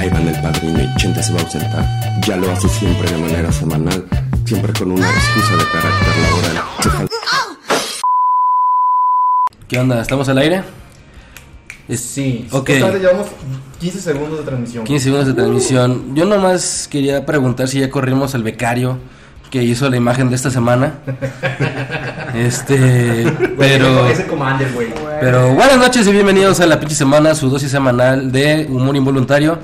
Ahí van el padrino y Chente se va a ausentar. Ya lo hace siempre de manera semanal, siempre con una excusa de carácter laboral. ¿Qué onda? ¿Estamos al aire? Sí, Ok. Justamente llevamos 15 segundos de transmisión. 15 segundos de transmisión. Yo nomás quería preguntar si ya corrimos al becario que hizo la imagen de esta semana. Este, pero Ese Commander, güey. pero buenas noches y bienvenidos a la pinche semana, su dosis semanal de humor involuntario.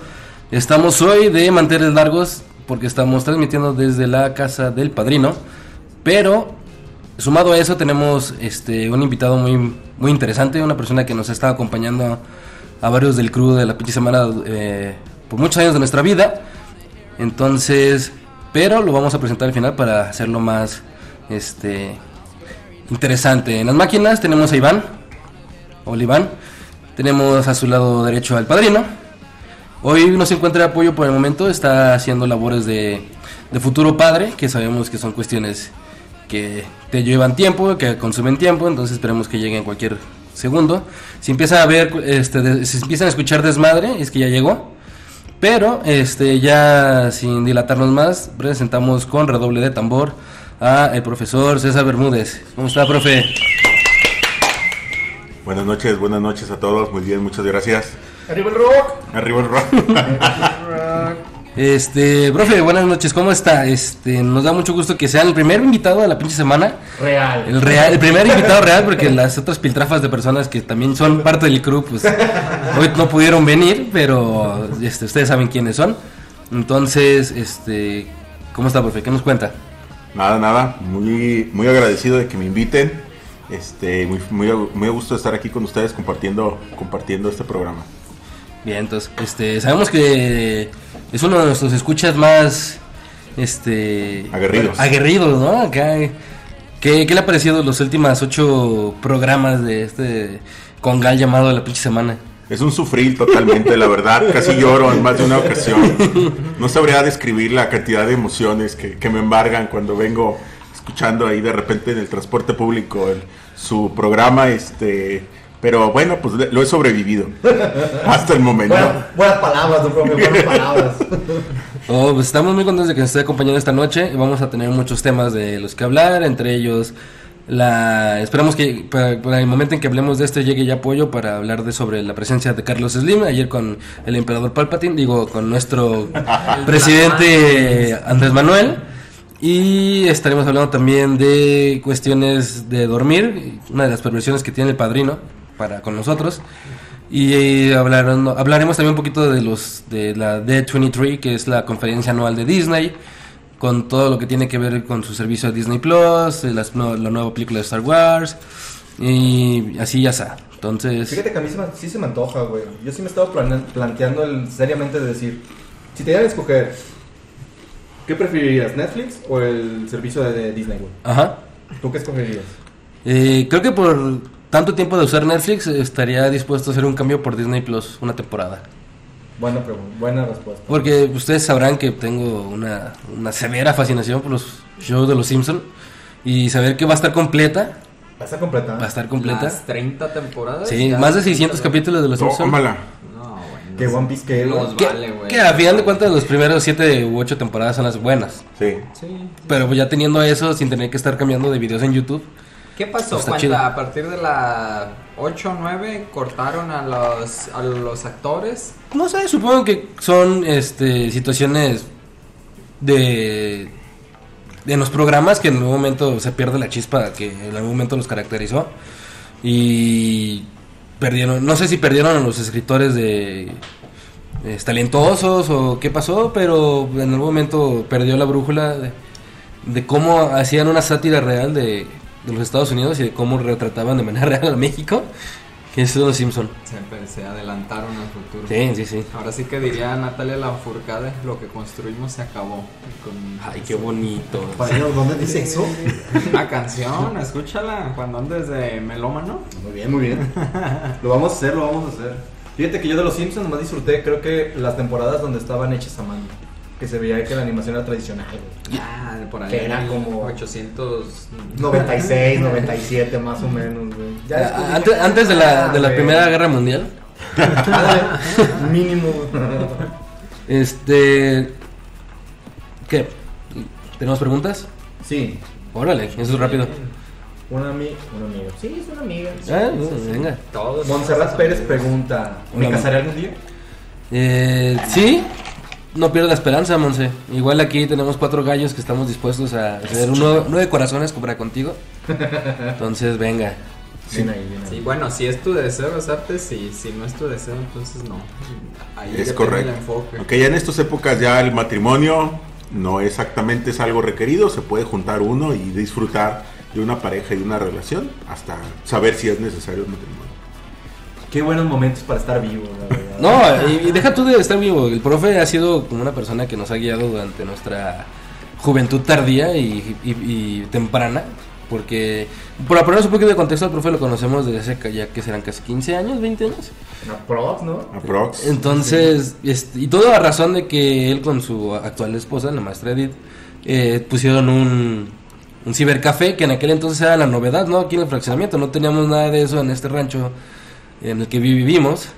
Estamos hoy de manteles largos porque estamos transmitiendo desde la casa del padrino, pero sumado a eso tenemos este un invitado muy muy interesante, una persona que nos estado acompañando a varios del crew de la pinche semana eh, por muchos años de nuestra vida. Entonces, pero lo vamos a presentar al final para hacerlo más este interesante. En las máquinas tenemos a Iván. Hola Iván. Tenemos a su lado derecho al padrino. Hoy no se encuentra de apoyo por el momento, está haciendo labores de, de futuro padre, que sabemos que son cuestiones que te llevan tiempo, que consumen tiempo, entonces esperemos que lleguen en cualquier segundo. Si empieza a ver, este, si empiezan a escuchar desmadre, es que ya llegó. Pero, este, ya sin dilatarnos más, presentamos con redoble de tambor a el profesor César Bermúdez. ¿Cómo está, profe? Buenas noches, buenas noches a todos. Muy bien, muchas gracias. Arriba el rock. Arriba el rock. Este, profe, buenas noches, ¿cómo está? Este, nos da mucho gusto que sea el primer invitado de la pinche semana. Real. El real, el primer invitado real, porque las otras piltrafas de personas que también son parte del crew, pues hoy no pudieron venir, pero este, ustedes saben quiénes son. Entonces, este, ¿cómo está, profe? ¿Qué nos cuenta? Nada, nada. Muy, muy agradecido de que me inviten. Este, muy, muy, muy a gusto de estar aquí con ustedes compartiendo, compartiendo este programa. Bien, entonces, este, sabemos que es uno de nuestros escuchas más, este, Aguerridos. aguerridos, ¿no? Acá, ¿qué, qué le ha parecido los últimos ocho programas de este congal llamado La Pinche Semana? Es un sufrir totalmente, la verdad. Casi lloro en más de una ocasión. No sabría describir la cantidad de emociones que, que me embargan cuando vengo escuchando ahí de repente en el transporte público el- su programa. Este, pero bueno, pues lo he sobrevivido hasta el momento. Buena- buenas palabras, don profe, buenas palabras. Oh, pues estamos muy contentos de que nos esté acompañando esta noche. Vamos a tener muchos temas de los que hablar, entre ellos la esperamos que para, para el momento en que hablemos de este llegue ya apoyo para hablar de sobre la presencia de Carlos Slim ayer con el emperador Palpatine, digo con nuestro presidente Andrés Manuel y estaremos hablando también de cuestiones de dormir, una de las perversiones que tiene el padrino para con nosotros. Y eh, hablarán- hablaremos también un poquito de los de la D23, que es la conferencia anual de Disney, con todo lo que tiene que ver con su servicio de Disney Plus, las la nueva película de Star Wars, y así ya está. Entonces, Fíjate que a mí sí, me- sí se me antoja, güey. Yo sí me he estado plane- planteando el- seriamente de decir, si te dieran a escoger, ¿qué preferirías, Netflix o el servicio de, de Disney, güey? ajá. ¿Tú qué escogerías? Eh, creo que por tanto tiempo de usar Netflix estaría dispuesto a hacer un cambio por Disney Plus, una temporada. Buena pregunta, buena respuesta. Porque ustedes sabrán que tengo una, una severa fascinación por los shows de los Simpson y saber que va a estar completa, ¿Va a estar completa? va a estar completa. Las 30 temporadas. Sí, más de 600 capítulos de los Simpsons. Tómala. No, güey. Que One. Piece que... Nos Que, vale, güey. que a final de cuentas los primeros 7 u 8 temporadas son las buenas. Sí. Sí. Pero ya teniendo eso sin tener que estar cambiando de videos en YouTube. ¿Qué pasó Está cuando chido. a partir de la 8 o 9 cortaron a los, a los actores? No sé, supongo que son este situaciones de en los programas que en algún momento se pierde la chispa que en algún momento los caracterizó y perdieron, no sé si perdieron a los escritores de es, talentosos o qué pasó, pero en algún momento perdió la brújula de, de cómo hacían una sátira real de, de los Estados Unidos y de cómo retrataban de manera real a México, que es los Simpson. Se, se adelantaron al futuro. Sí, sí, sí. Ahora sí que diría Natalia Lafourcade, lo que construimos se acabó. Con Ay, qué bonito. ¿dónde dice eso? Una canción, escúchala cuando andes de melómano. Muy bien, muy bien. Lo vamos a hacer, lo vamos a hacer. Fíjate que yo de los Simpsons más disfruté, creo que las temporadas donde estaban hechas a mano. Que se veía que la animación era tradicional, güey. Ah, por ahí. Que era como- 800. 96, 97 más o menos, güey. Ya Ah, Antes, antes de la, de la "Ah, Primera güey". Guerra Mundial. Mínimo. Este. ¿Qué? ¿Tenemos preguntas? Sí, Órale, eso es rápido. una, ami una amiga. Sí, es una amiga. Ah, venga. Todos. Montserrat Pérez pregunta: ¿Me casaré algún día? Eh, sí, no pierda la esperanza, Monse. Igual aquí tenemos cuatro gallos que estamos dispuestos a hacer uno, nueve corazones para contigo. Entonces, venga. Bien ahí, bien ahí. Sí, bueno, si es tu deseo besarte, sí. Si no es tu deseo, entonces no. Ahí Es correcto. el enfoque. Aunque ya en estas épocas ya el matrimonio no exactamente es algo requerido, se puede juntar uno y disfrutar de una pareja y una relación hasta saber si es necesario el matrimonio. Qué buenos momentos para estar vivo, la verdad. No, y, y deja tú de estar vivo. El profe ha sido como una persona que nos ha guiado durante nuestra juventud tardía y, y- y temprana. Porque, por ponernos un poquito de contexto, al profe lo conocemos desde hace ya que serán casi 15 años, 20 años. Aprox, ¿no? Aprox. Entonces, este, y todo a razón de que él con su actual esposa, la maestra Edith, eh, pusieron un, un cibercafé que en aquel entonces era la novedad, ¿no? Aquí en el fraccionamiento, no teníamos nada de eso en este rancho en el que vi- vivimos.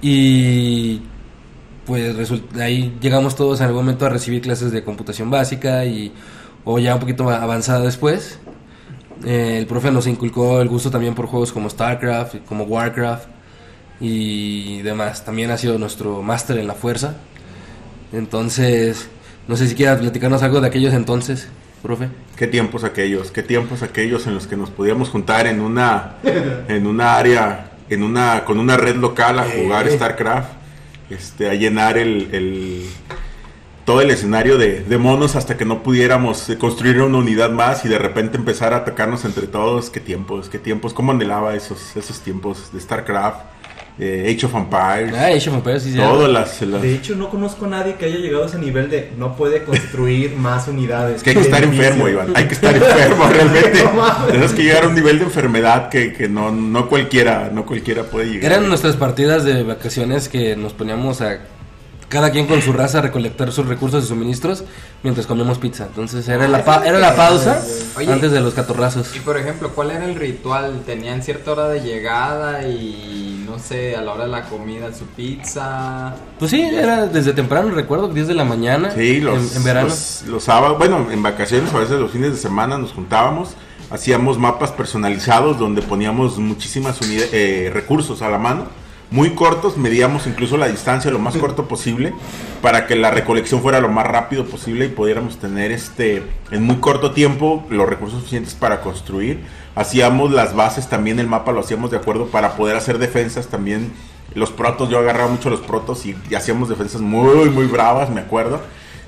Y pues resulta, ahí llegamos todos en algún momento a recibir clases de computación básica y o ya un poquito avanzada después. Eh, el profe nos inculcó el gusto también por juegos como StarCraft, como Warcraft y demás. También ha sido nuestro máster en la fuerza. Entonces, no sé si quieras platicarnos algo de aquellos entonces, profe. Qué tiempos aquellos, qué tiempos aquellos en los que nos podíamos juntar en una en una área, en una con una red local a jugar StarCraft, este, a llenar el, el- todo el escenario de, de monos hasta que no pudiéramos eh, construir una unidad más y de repente empezar a atacarnos entre todos. Qué tiempos, qué tiempos, cómo anhelaba esos esos tiempos de StarCraft, eh, Age of Empires, Ah, Age of Empires, sí, sí. todas las, las- De hecho, no conozco a nadie que haya llegado a ese nivel de no puede construir más unidades. Es que hay que estar enfermo. Iván. Hay que estar enfermo realmente. Tienes que llegar a un nivel de enfermedad que, que no, no cualquiera, no cualquiera puede llegar. Eran nuestras partidas de vacaciones que nos poníamos a cada quien con su raza a recolectar sus recursos y suministros mientras comíamos pizza. Entonces era la, pa- era la pausa Oye. antes de los catorrazos. Y por ejemplo, ¿cuál era el ritual? ¿Tenían cierta hora de llegada y no sé, a la hora de la comida su pizza? Pues sí, era desde temprano, recuerdo, 10 de la mañana Sí, los, en, en verano. los, los sábados, bueno, en vacaciones, a veces los fines de semana nos juntábamos, hacíamos mapas personalizados donde poníamos muchísimas eh, recursos a la mano, muy cortos, medíamos incluso la distancia lo más corto posible para que la recolección fuera lo más rápido posible y pudiéramos tener este en muy corto tiempo los recursos suficientes para construir. Hacíamos las bases también, el mapa lo hacíamos de acuerdo para poder hacer defensas también. Los protos, yo agarraba mucho los protos y, y hacíamos defensas muy, muy bravas, me acuerdo.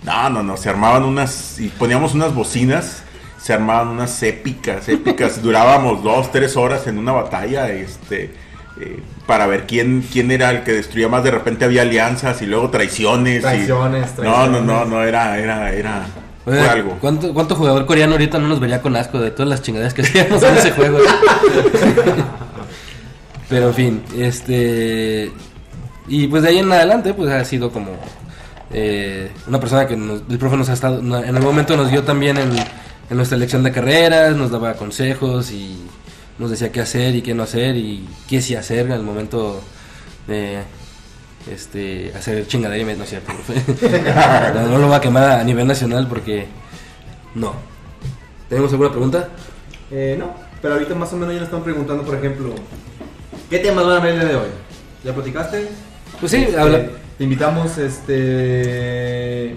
No, no, no, se armaban unas y poníamos unas bocinas, se armaban unas épicas, épicas. Durábamos dos, tres horas en una batalla, este, eh, para ver quién, quién era el que destruía más. De repente había alianzas y luego traiciones. y- Traiciones, No, no, no, traiciones. no, era, era, era, Oye, fue algo. ¿cuánto, ¿Cuánto jugador coreano ahorita no nos vería con asco de todas las chingaderas que hacíamos en ese juego? Pero en fin, este. Y pues de ahí en adelante, pues ha sido como. eh, una persona que nos- el profe nos ha estado. En algún momento nos dio también en, en nuestra elección de carreras, nos daba consejos y nos decía qué hacer y qué no hacer y qué sí hacer el momento de. Este, hacer chingadera y me- no es cierto, no, no lo va a quemar a nivel nacional porque no. ¿Tenemos alguna pregunta? Eh, no, pero ahorita más o menos ya le están preguntando, por ejemplo, ¿qué temas van a ver el día de hoy? ¿Ya platicaste? Pues sí, Este, habla. Te invitamos, este.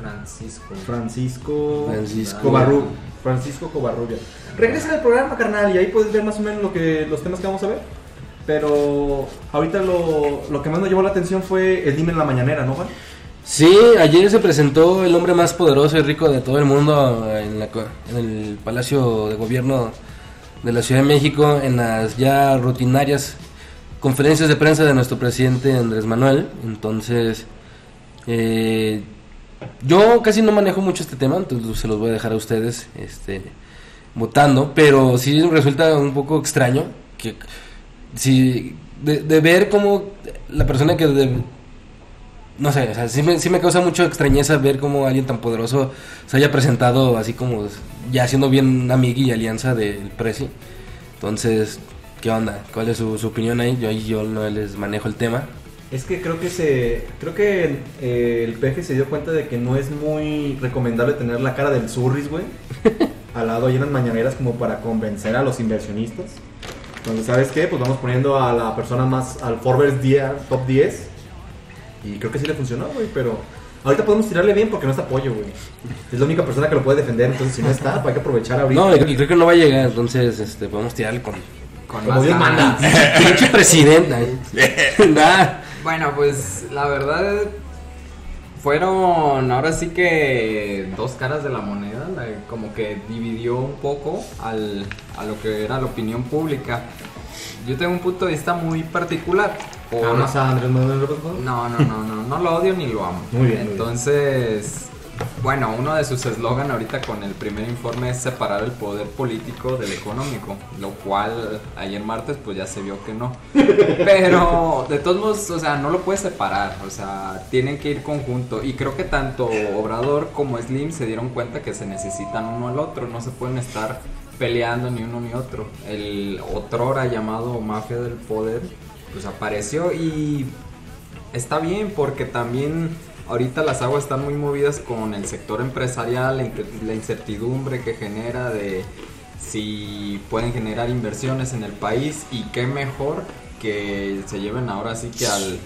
Francisco. Francisco. Francisco. Covarru- Francisco Covarrubia. Regresa al programa, carnal, y ahí puedes ver más o menos lo que, los temas que vamos a ver. Pero ahorita lo, lo que más nos llamó la atención fue el Dime en la Mañanera, ¿no, Juan? Sí, ayer se presentó el hombre más poderoso y rico de todo el mundo en, la en el Palacio de Gobierno de la Ciudad de México en las ya rutinarias conferencias de prensa de nuestro presidente Andrés Manuel. Entonces, eh, yo casi no manejo mucho este tema, entonces se los voy a dejar a ustedes este, votando, pero sí resulta un poco extraño que si de, de ver cómo la persona que de- no sé, o sea, sí me, sí me causa mucha extrañeza ver cómo alguien tan poderoso se haya presentado así como ya siendo bien amigui y alianza del Prezi. Entonces, ¿qué onda? ¿Cuál es su, su opinión ahí? Yo ahí yo no les manejo el tema. Es que creo que se, creo que eh, el peje se dio cuenta de que no es muy recomendable tener la cara del Surris, güey, al lado ahí en las mañaneras como para convencer a los inversionistas. Entonces, ¿sabes qué? Pues vamos poniendo a la persona más, al Forbes 10, top 10. Y creo que sí le funcionó, güey, pero ahorita podemos tirarle bien porque no está pollo, güey. Es la única persona que lo puede defender, entonces si no está, pues hay que aprovechar ahorita. No, y creo, que no va a llegar, entonces este, podemos tirarle con. Con Como más Dios manda. Pinche presidenta. Nah. Bueno, pues la verdad fueron ahora sí que dos caras de la moneda, la- como que dividió un poco al, a lo que era la opinión pública. Yo tengo un punto de vista muy particular. por- ¿Amas a Andrés Manuel López? No, no, no, no, no lo odio ni lo amo. Muy bien. Entonces, bueno, uno de sus eslogan ahorita con el primer informe es separar el poder político del económico, lo cual ayer martes pues ya se vio que no. Pero de todos modos, o sea, no lo puedes separar, o sea, tienen que ir conjunto y creo que tanto Obrador como Slim se dieron cuenta que se necesitan uno al otro, no se pueden estar peleando ni uno ni otro. El otrora llamado mafia del poder pues apareció y está bien porque también ahorita las aguas están muy movidas con el sector empresarial, la incertidumbre que genera de si pueden generar inversiones en el país y qué mejor que se lleven ahora sí que al,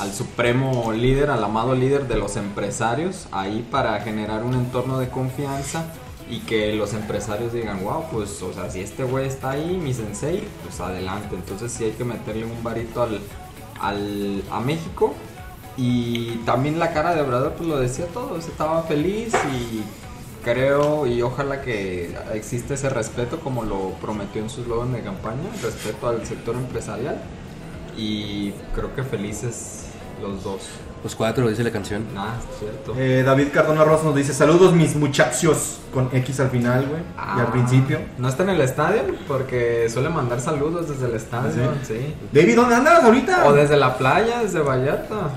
al supremo líder, al amado líder de los empresarios, ahí para generar un entorno de confianza y que los empresarios digan, wow, pues, o sea, si este güey está ahí, mi sensei, pues adelante. Entonces sí hay que meterle un varito al, al, a México. Y también la cara de Obrador, pues lo decía todo, estaba feliz y creo y ojalá que existe ese respeto como lo prometió en su eslogan de campaña, respeto al sector empresarial. Y creo que felices los dos. Los cuatro, dice la canción. Es cierto. Eh, David Cardona Rosa nos dice, saludos mis muchachos, con X al final, güey, y al Ah, principio. No está en el estadio porque suele mandar saludos desde el estadio, sí. David, ¿dónde andas ahorita? O desde la playa, desde Vallarta.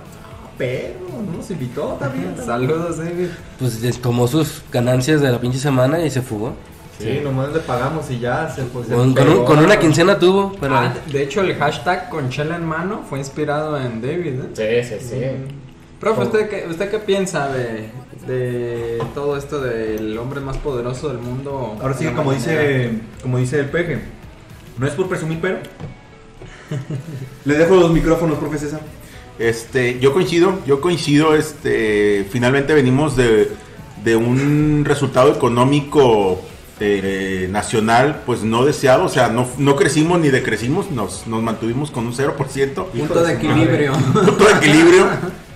Pero, no nos invitó también. Saludos, David. Pues tomó sus ganancias de la pinche semana y se fugó. Sí, nomás le pagamos y ya se pues, se Con, con un- con una quincena tuvo, pero. Ah, de hecho, el hashtag con chela en mano fue inspirado en David. ¿eh? Sí, sí, sí. Profe, ¿usted qué, ¿usted qué piensa de, de todo esto del hombre más poderoso del mundo? Ahora sí, como dice, como dice el peje, no es por presumir, pero... Le dejo los micrófonos, profe César. Este, yo coincido, yo coincido, este, finalmente venimos de, de un resultado económico eh, nacional, pues no deseado, o sea, no, no crecimos ni decrecimos, nos, nos mantuvimos con un 0%. Punto de equilibrio. punto de equilibrio.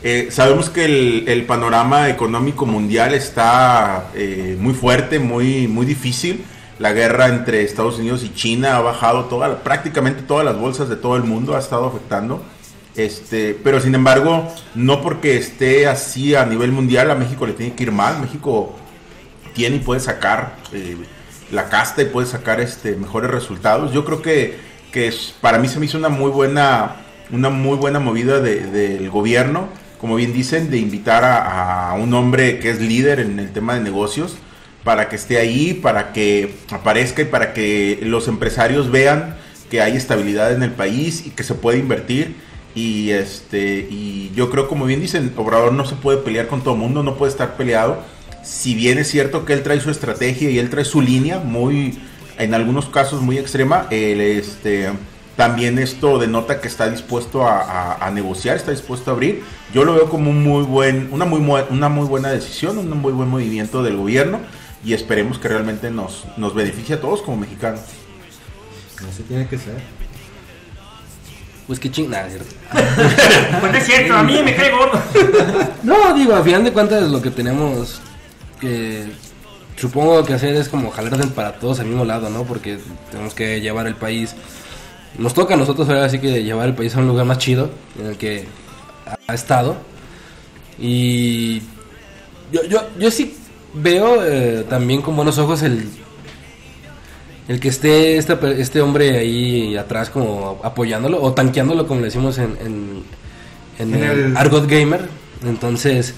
Eh, sabemos que el, el panorama económico mundial está eh, muy fuerte, muy, muy difícil. La guerra entre Estados Unidos y China ha bajado toda, prácticamente todas las bolsas de todo el mundo, ha estado afectando. Este, pero sin embargo, no porque esté así a nivel mundial, a México le tiene que ir mal. México tiene y puede sacar eh, la casta y puede sacar este mejores resultados. Yo creo que, que para mí se me hizo una muy buena, una muy buena movida de- del gobierno, como bien dicen, de invitar a, a un hombre que es líder en el tema de negocios para que esté ahí, para que aparezca y para que los empresarios vean que hay estabilidad en el país y que se puede invertir. Y este y yo creo como bien dicen, Obrador no se puede pelear con todo el mundo, no puede estar peleado. Si bien es cierto que él trae su estrategia y él trae su línea muy en algunos casos muy extrema, él, este también esto denota que está dispuesto a, negociar, está dispuesto a abrir. Yo lo veo como un muy buen, una muy mu- una muy buena decisión, un muy buen movimiento del gobierno y esperemos que realmente nos, nos beneficie a todos como mexicanos. Así tiene que ser. Pues qué chingada, ¿cierto? Pues es cierto, a mí me cae gordo. No, digo, a final de cuentas lo que tenemos que supongo que hacer es como jalar para todos al mismo lado, ¿no? Porque tenemos que llevar el país. Nos toca a nosotros ahora sí que llevar el país a un lugar más chido en el que ha estado. Y yo, yo, yo sí veo eh, también con buenos ojos el, el que esté esta este hombre ahí atrás como apoyándolo o tanqueándolo como le decimos en, en, en En el, el- Argot Gamer. Entonces,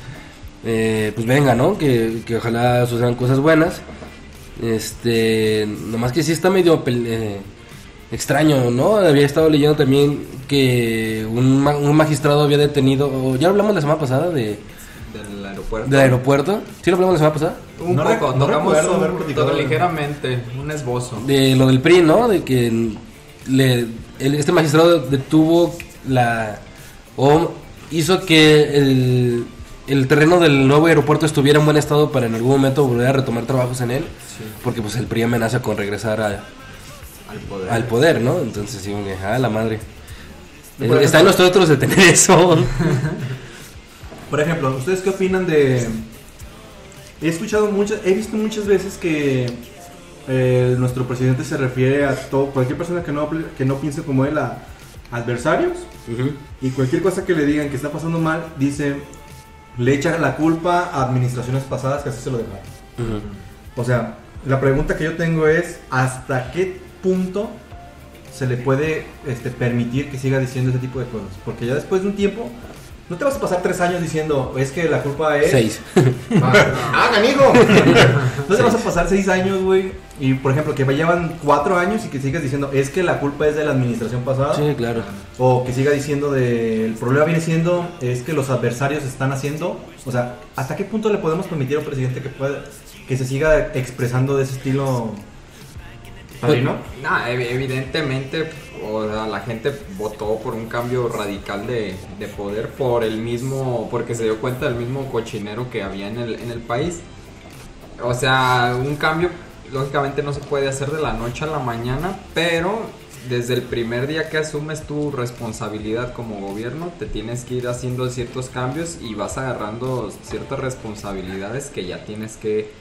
eh, pues venga, ¿no? Que, que ojalá sucedan cosas buenas. Este, nomás que sí está medio eh, extraño, ¿no? Había estado leyendo también que un, ma- un magistrado había detenido, o ya hablamos la semana pasada de, Del aeropuerto. del aeropuerto. ¿Sí lo hablamos la semana pasada? Un No poco, no tocamos recuerdo un- haber platicado todo de- ligeramente, un esbozo. De lo del PRI, ¿no? De que le, el- este magistrado detuvo la... o hizo que el, el terreno del nuevo aeropuerto estuviera en buen estado para en algún momento volver a retomar trabajos en él. Porque pues el PRI amenaza con regresar a- Al poder. al poder, ¿no? Entonces, sí, como que, ah, la madre. Por Eh, ejemplo- Está en nosotros detener eso. Por ejemplo, ¿ustedes qué opinan de.? He escuchado muchas, he visto muchas veces que eh, nuestro presidente se refiere a todo, cualquier persona que no, que no piense como él a adversarios y cualquier cosa que le digan que está pasando mal, dice, le echa la culpa a administraciones pasadas que así se lo dejaron. O sea, la pregunta que yo tengo es, ¿hasta qué punto se le puede este, permitir que siga diciendo ese tipo de cosas? Porque ya después de un tiempo, no te vas a pasar tres años diciendo, es que la culpa es... Seis. ¡Ah, amigo! No te vas a pasar seis años, güey. Y, por ejemplo, que llevan cuatro años y que sigas diciendo, es que la culpa es de la administración pasada. Sí, claro. O que siga diciendo de el problema viene siendo es que los adversarios están haciendo, o sea, ¿hasta qué punto le podemos permitir a un presidente que pueda que se siga expresando de ese estilo? ¿Padrino? Nah, ev- evidentemente, o sea, la gente votó por un cambio radical de, de poder por el mismo, porque se dio cuenta del mismo cochinero que había en el, en el país. O sea, un cambio lógicamente no se puede hacer de la noche a la mañana, pero desde el primer día que asumes tu responsabilidad como gobierno, te tienes que ir haciendo ciertos cambios y vas agarrando ciertas responsabilidades que ya tienes que,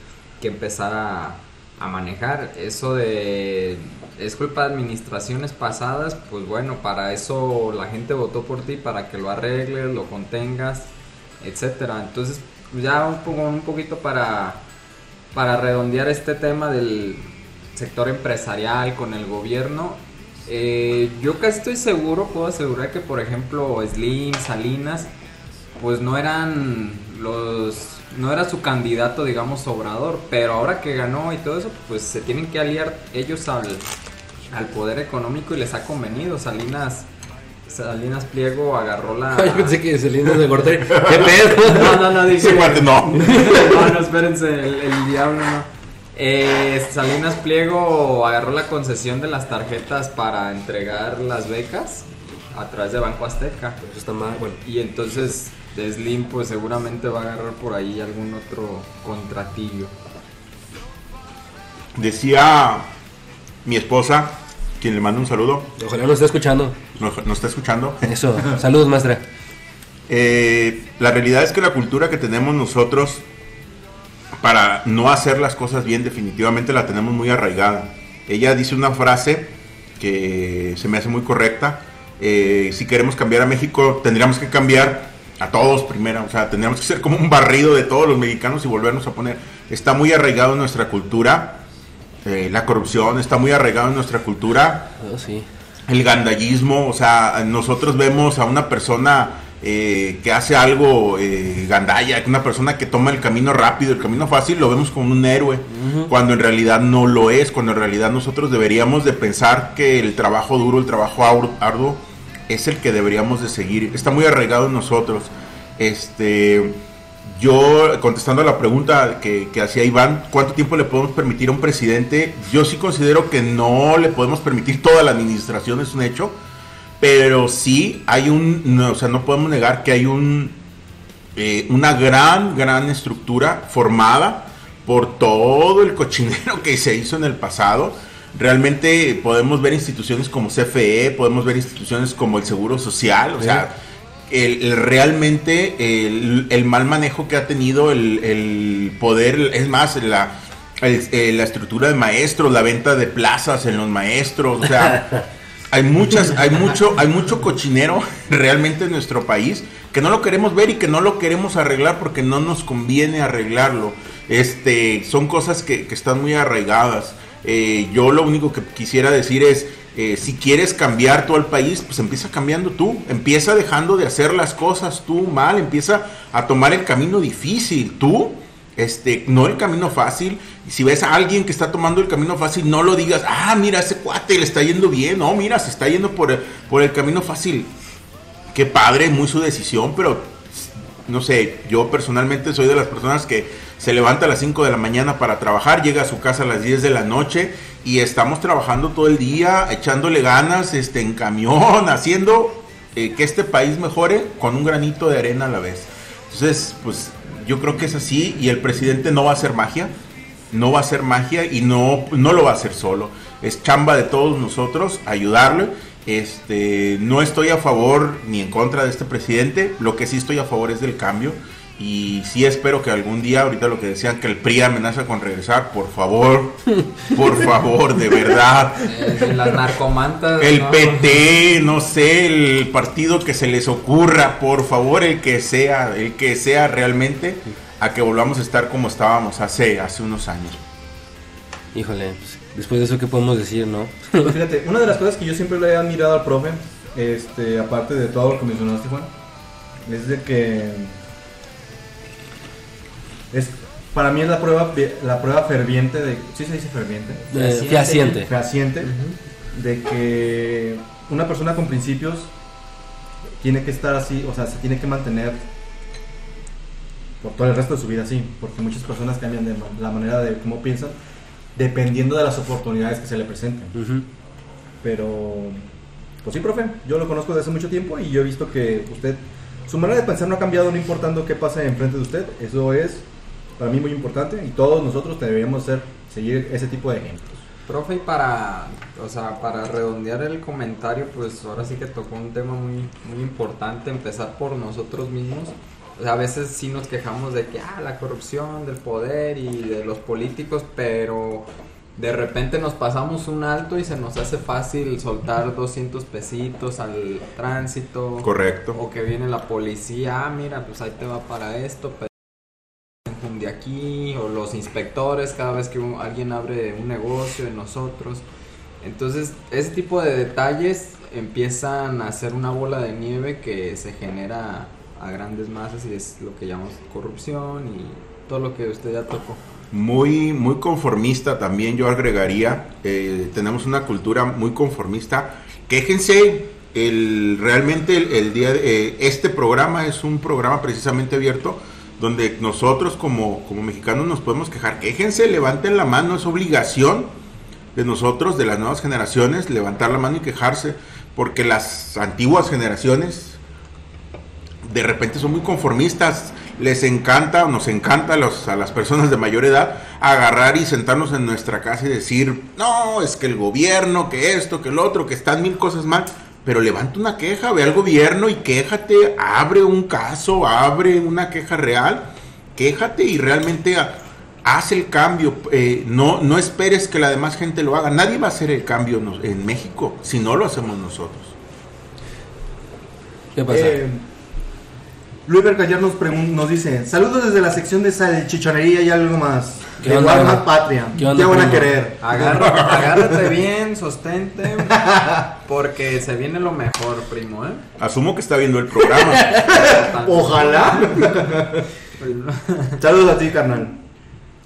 que empezar a, a manejar. Eso de es culpa de administraciones pasadas, pues bueno, para eso la gente votó por ti, para que lo arregles, lo contengas, etcétera. Entonces, ya un, poco, un poquito para, para redondear este tema del sector empresarial con el gobierno, eh, yo casi estoy seguro, puedo asegurar que por ejemplo Slim, Salinas, pues no eran los no era su candidato digamos Obrador, pero ahora que ganó y todo eso, pues se tienen que aliar ellos al, al poder económico y les ha convenido. Salinas Salinas Pliego agarró la Yo pensé que Salinas de Gortari. ¿Qué pedo? no, no, no, dije. Cuate no. no, no, espérense, el, el diablo no. Eh, Salinas Pliego agarró la concesión de las tarjetas para entregar las becas a través de Banco Azteca. Eso está mal, bueno. Y entonces de Slim pues seguramente va a agarrar por ahí algún otro contratillo. Decía mi esposa, quien le manda un saludo, Ojalá lo esté escuchando. nos, nos está escuchando. Eso. Saludos, maestra. Eh, la realidad es que la cultura que tenemos nosotros para no hacer las cosas bien definitivamente la tenemos muy arraigada. Ella dice una frase que se me hace muy correcta. Eh, si queremos cambiar a México tendríamos que cambiar a todos primero. O sea, tendríamos que ser como un barrido de todos los mexicanos y volvernos a poner. Está muy arraigado en nuestra cultura. eh, la corrupción está muy arraigado en nuestra cultura Oh, sí. el gandallismo, o sea, nosotros vemos a una persona eh, que hace algo eh, gandalla, una persona que toma el camino rápido, el camino fácil, lo vemos como un héroe, cuando en realidad no lo es, cuando en realidad nosotros deberíamos de pensar que el trabajo duro, el trabajo ar- arduo, es el que deberíamos de seguir, está muy arraigado en nosotros. Este, yo, contestando a la pregunta que, que hacía Iván, ¿cuánto tiempo le podemos permitir a un presidente? Yo sí considero que no le podemos permitir toda la administración, es un hecho, pero sí hay un, no, o sea, no podemos negar que hay un, eh, una gran, gran estructura formada por todo el cochinero que se hizo en el pasado. Realmente podemos ver instituciones como CFE, podemos ver instituciones como el Seguro Social, o sea, el, el- realmente el, el mal manejo que ha tenido el, el poder, es más, la, eh, la estructura de maestros, la venta de plazas en los maestros, o sea, hay muchas, hay mucho, hay mucho cochinero realmente en nuestro país que no lo queremos ver y que no lo queremos arreglar porque no nos conviene arreglarlo. Este, son cosas que, que están muy arraigadas. Eh, yo lo único que quisiera decir es, eh, si quieres cambiar todo el país, pues empieza cambiando tú, empieza dejando de hacer las cosas tú mal, empieza a tomar el camino difícil tú Este, no el camino fácil. Si ves a alguien que está tomando el camino fácil, no lo digas, ah, mira, ese cuate le está yendo bien. No, mira, se está yendo por, por el camino fácil. Qué padre, muy su decisión, pero no sé, yo personalmente soy de las personas que se levanta a las 5 de la mañana para trabajar, llega a su casa a las 10 de la noche y estamos trabajando todo el día, echándole ganas este, en camión, haciendo eh, que este país mejore con un granito de arena a la vez. Entonces, pues yo creo que es así y el presidente no va a hacer magia, no va a hacer magia y no, no lo va a hacer solo. Es chamba de todos nosotros ayudarle. Este, no estoy a favor ni en contra de este presidente, lo que sí estoy a favor es del cambio y sí espero que algún día, ahorita lo que decían, que el PRI amenaza con regresar, por favor, por favor, de verdad. Eh, las narcomantas. El ¿no? PT, no sé, el partido que se les ocurra, por favor, el que sea, el que sea realmente, a que volvamos a estar como estábamos hace, hace unos años. Híjole, pues, después de eso, ¿qué podemos decir, no? Pues fíjate, una de las cosas que yo siempre le he admirado al profe, este, aparte de todo lo que mencionaste, Juan, es de que es para mí es la prueba la prueba ferviente de ¿sí se dice ferviente? Eh, fehaciente. fehaciente de que una persona con principios tiene que estar así, o sea, se tiene que mantener por todo el resto de su vida así, porque muchas personas cambian de la manera de cómo piensan dependiendo de las oportunidades que se le presenten. Ujú. Pero, pues sí, profe, yo lo conozco desde hace mucho tiempo y yo he visto que usted, su manera de pensar no ha cambiado, no importando qué pasa enfrente de usted. Eso es para mí muy importante y todos nosotros deberíamos ser, seguir ese tipo de ejemplos. Profe, y para, o sea, para redondear el comentario, pues ahora sí que tocó un tema muy, muy importante, empezar por nosotros mismos. O sea, a veces sí nos quejamos de que, ah, la corrupción, del poder y de los políticos, pero de repente nos pasamos un alto y se nos hace fácil soltar 200 pesitos al tránsito. Correcto. O que viene la policía, ah, mira, pues ahí te va para esto, pero de aquí, o los inspectores cada vez que un- alguien abre un negocio de nosotros. Entonces, ese tipo de detalles empiezan a hacer una bola de nieve que se genera a grandes masas y es lo que llamamos corrupción y todo lo que usted ya tocó. Muy, muy conformista también yo agregaría. eh, tenemos una cultura muy conformista. Quéjense. El, realmente el, día eh, este programa es un programa precisamente abierto donde nosotros como, como mexicanos nos podemos quejar. Quéjense, levanten la mano, es obligación de nosotros, de las nuevas generaciones, levantar la mano y quejarse, porque las antiguas generaciones de repente son muy conformistas, les encanta, nos encanta a, los- a las personas de mayor edad agarrar y sentarnos en nuestra casa y decir, no, es que el gobierno, que esto, que el otro, que están mil cosas mal, pero levanta una queja, ve al gobierno y quéjate, abre un caso, abre una queja real, quéjate y realmente ha- haz el cambio, eh, no, no esperes que la demás gente lo haga, nadie va a hacer el cambio en México si no lo hacemos nosotros. ¿Qué pasa? Eh, Luis Bercayer nos, nos dice, saludos desde la sección de salchichonería y algo más. ¿Qué de onda? Patria. ¿Qué ¿Qué, onda, van a querer? Agárrate, agárrate bien, sostente, porque se viene lo mejor, primo, ¿eh? Asumo que está viendo el programa. Ojalá. Saludos a ti, carnal.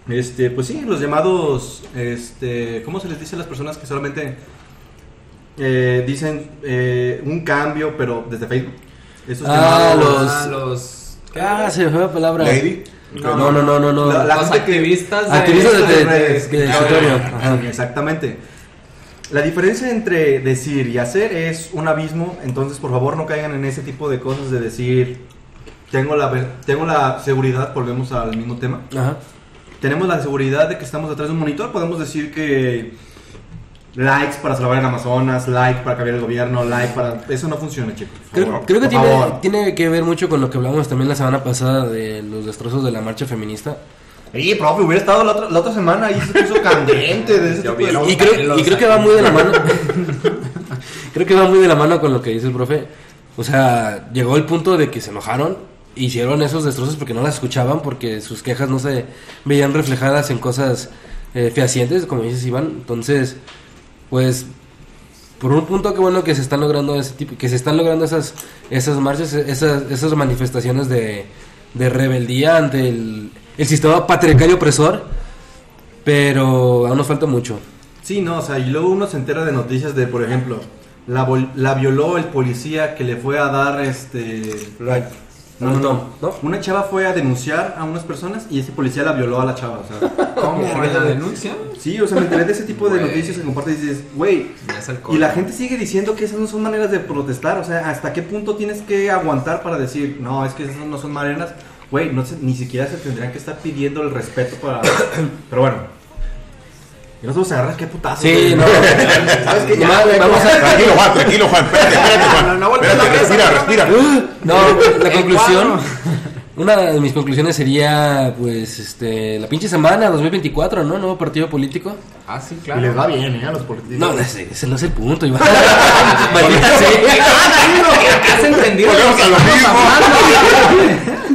Este, pues sí, los llamados, este, ¿cómo se les dice a las personas que solamente eh, dicen eh, un cambio, pero desde Facebook? Esos Ah, llamados- los- Ah, los... ¿qué? Ah, se me fue la palabra. Lady. No, no, no, no, no. La- la- los gente que- activistas de... Activistas de- de- de-. Ajá. Sí, Exactamente. La diferencia entre decir y hacer es un abismo, entonces por favor no caigan en ese tipo de cosas de decir, tengo la, ver- tengo la seguridad, volvemos al mismo tema, Ajá. tenemos la seguridad de que estamos detrás de un monitor, podemos decir que likes para salvar el Amazonas, like para cambiar el gobierno, like para... Eso no funciona, chicos. Creo, que tiene, que ver mucho con lo que hablamos también la semana pasada de los destrozos de la marcha feminista. Sí, profe, hubiera estado la otra, la otra semana ahí se puso candente de ese tipo de... Y creo, y creo que va muy de la mano. creo que va muy de la mano con lo que dice el profe. O sea, llegó el punto de que se enojaron, hicieron esos destrozos porque no las escuchaban, porque sus quejas no se veían reflejadas en cosas eh, fehacientes, como dices Iván. Entonces, pues, por un punto que bueno que se están logrando ese tipo, que se están logrando esas, esas marchas, esas, esas manifestaciones de, de rebeldía ante el, el sistema patriarcal y opresor, pero aún nos falta mucho. Sí, no, o sea, y luego uno se entera de noticias de, por ejemplo, la, vol- la violó el policía que le fue a dar este. No, no, no. Una chava fue a denunciar a unas personas y ese policía la violó a la chava, o sea. ¿Cómo? ¿En la denuncia? Sí, o sea, me enteré de ese tipo de noticias que compartes y dices, güey. Y la gente sigue diciendo que esas no son maneras de protestar, o sea, ¿hasta qué punto tienes que aguantar para decir, no, es que esas no son maneras? Güey, no se- ni siquiera se tendrían que estar pidiendo el respeto para... Pero bueno. Y no se agarras, qué putazo. Sí, no. ¿Sabes qué? Ya, güey, vamos a- Tranquilo, Juan, tranquilo, Juan. Espérate, espérate, Juan. No, no Espérate, respira, no, respira. No, la conclusión, una de mis conclusiones sería, pues, este, la pinche semana 2024, ¿no? Nuevo partido político. Ah, sí, Y claro. les va bien, ¿eh? A los políticos. No, ese, ese no es el punto, Iván. Maldita sea. ¿Has entendido Volvemos a lo mismo.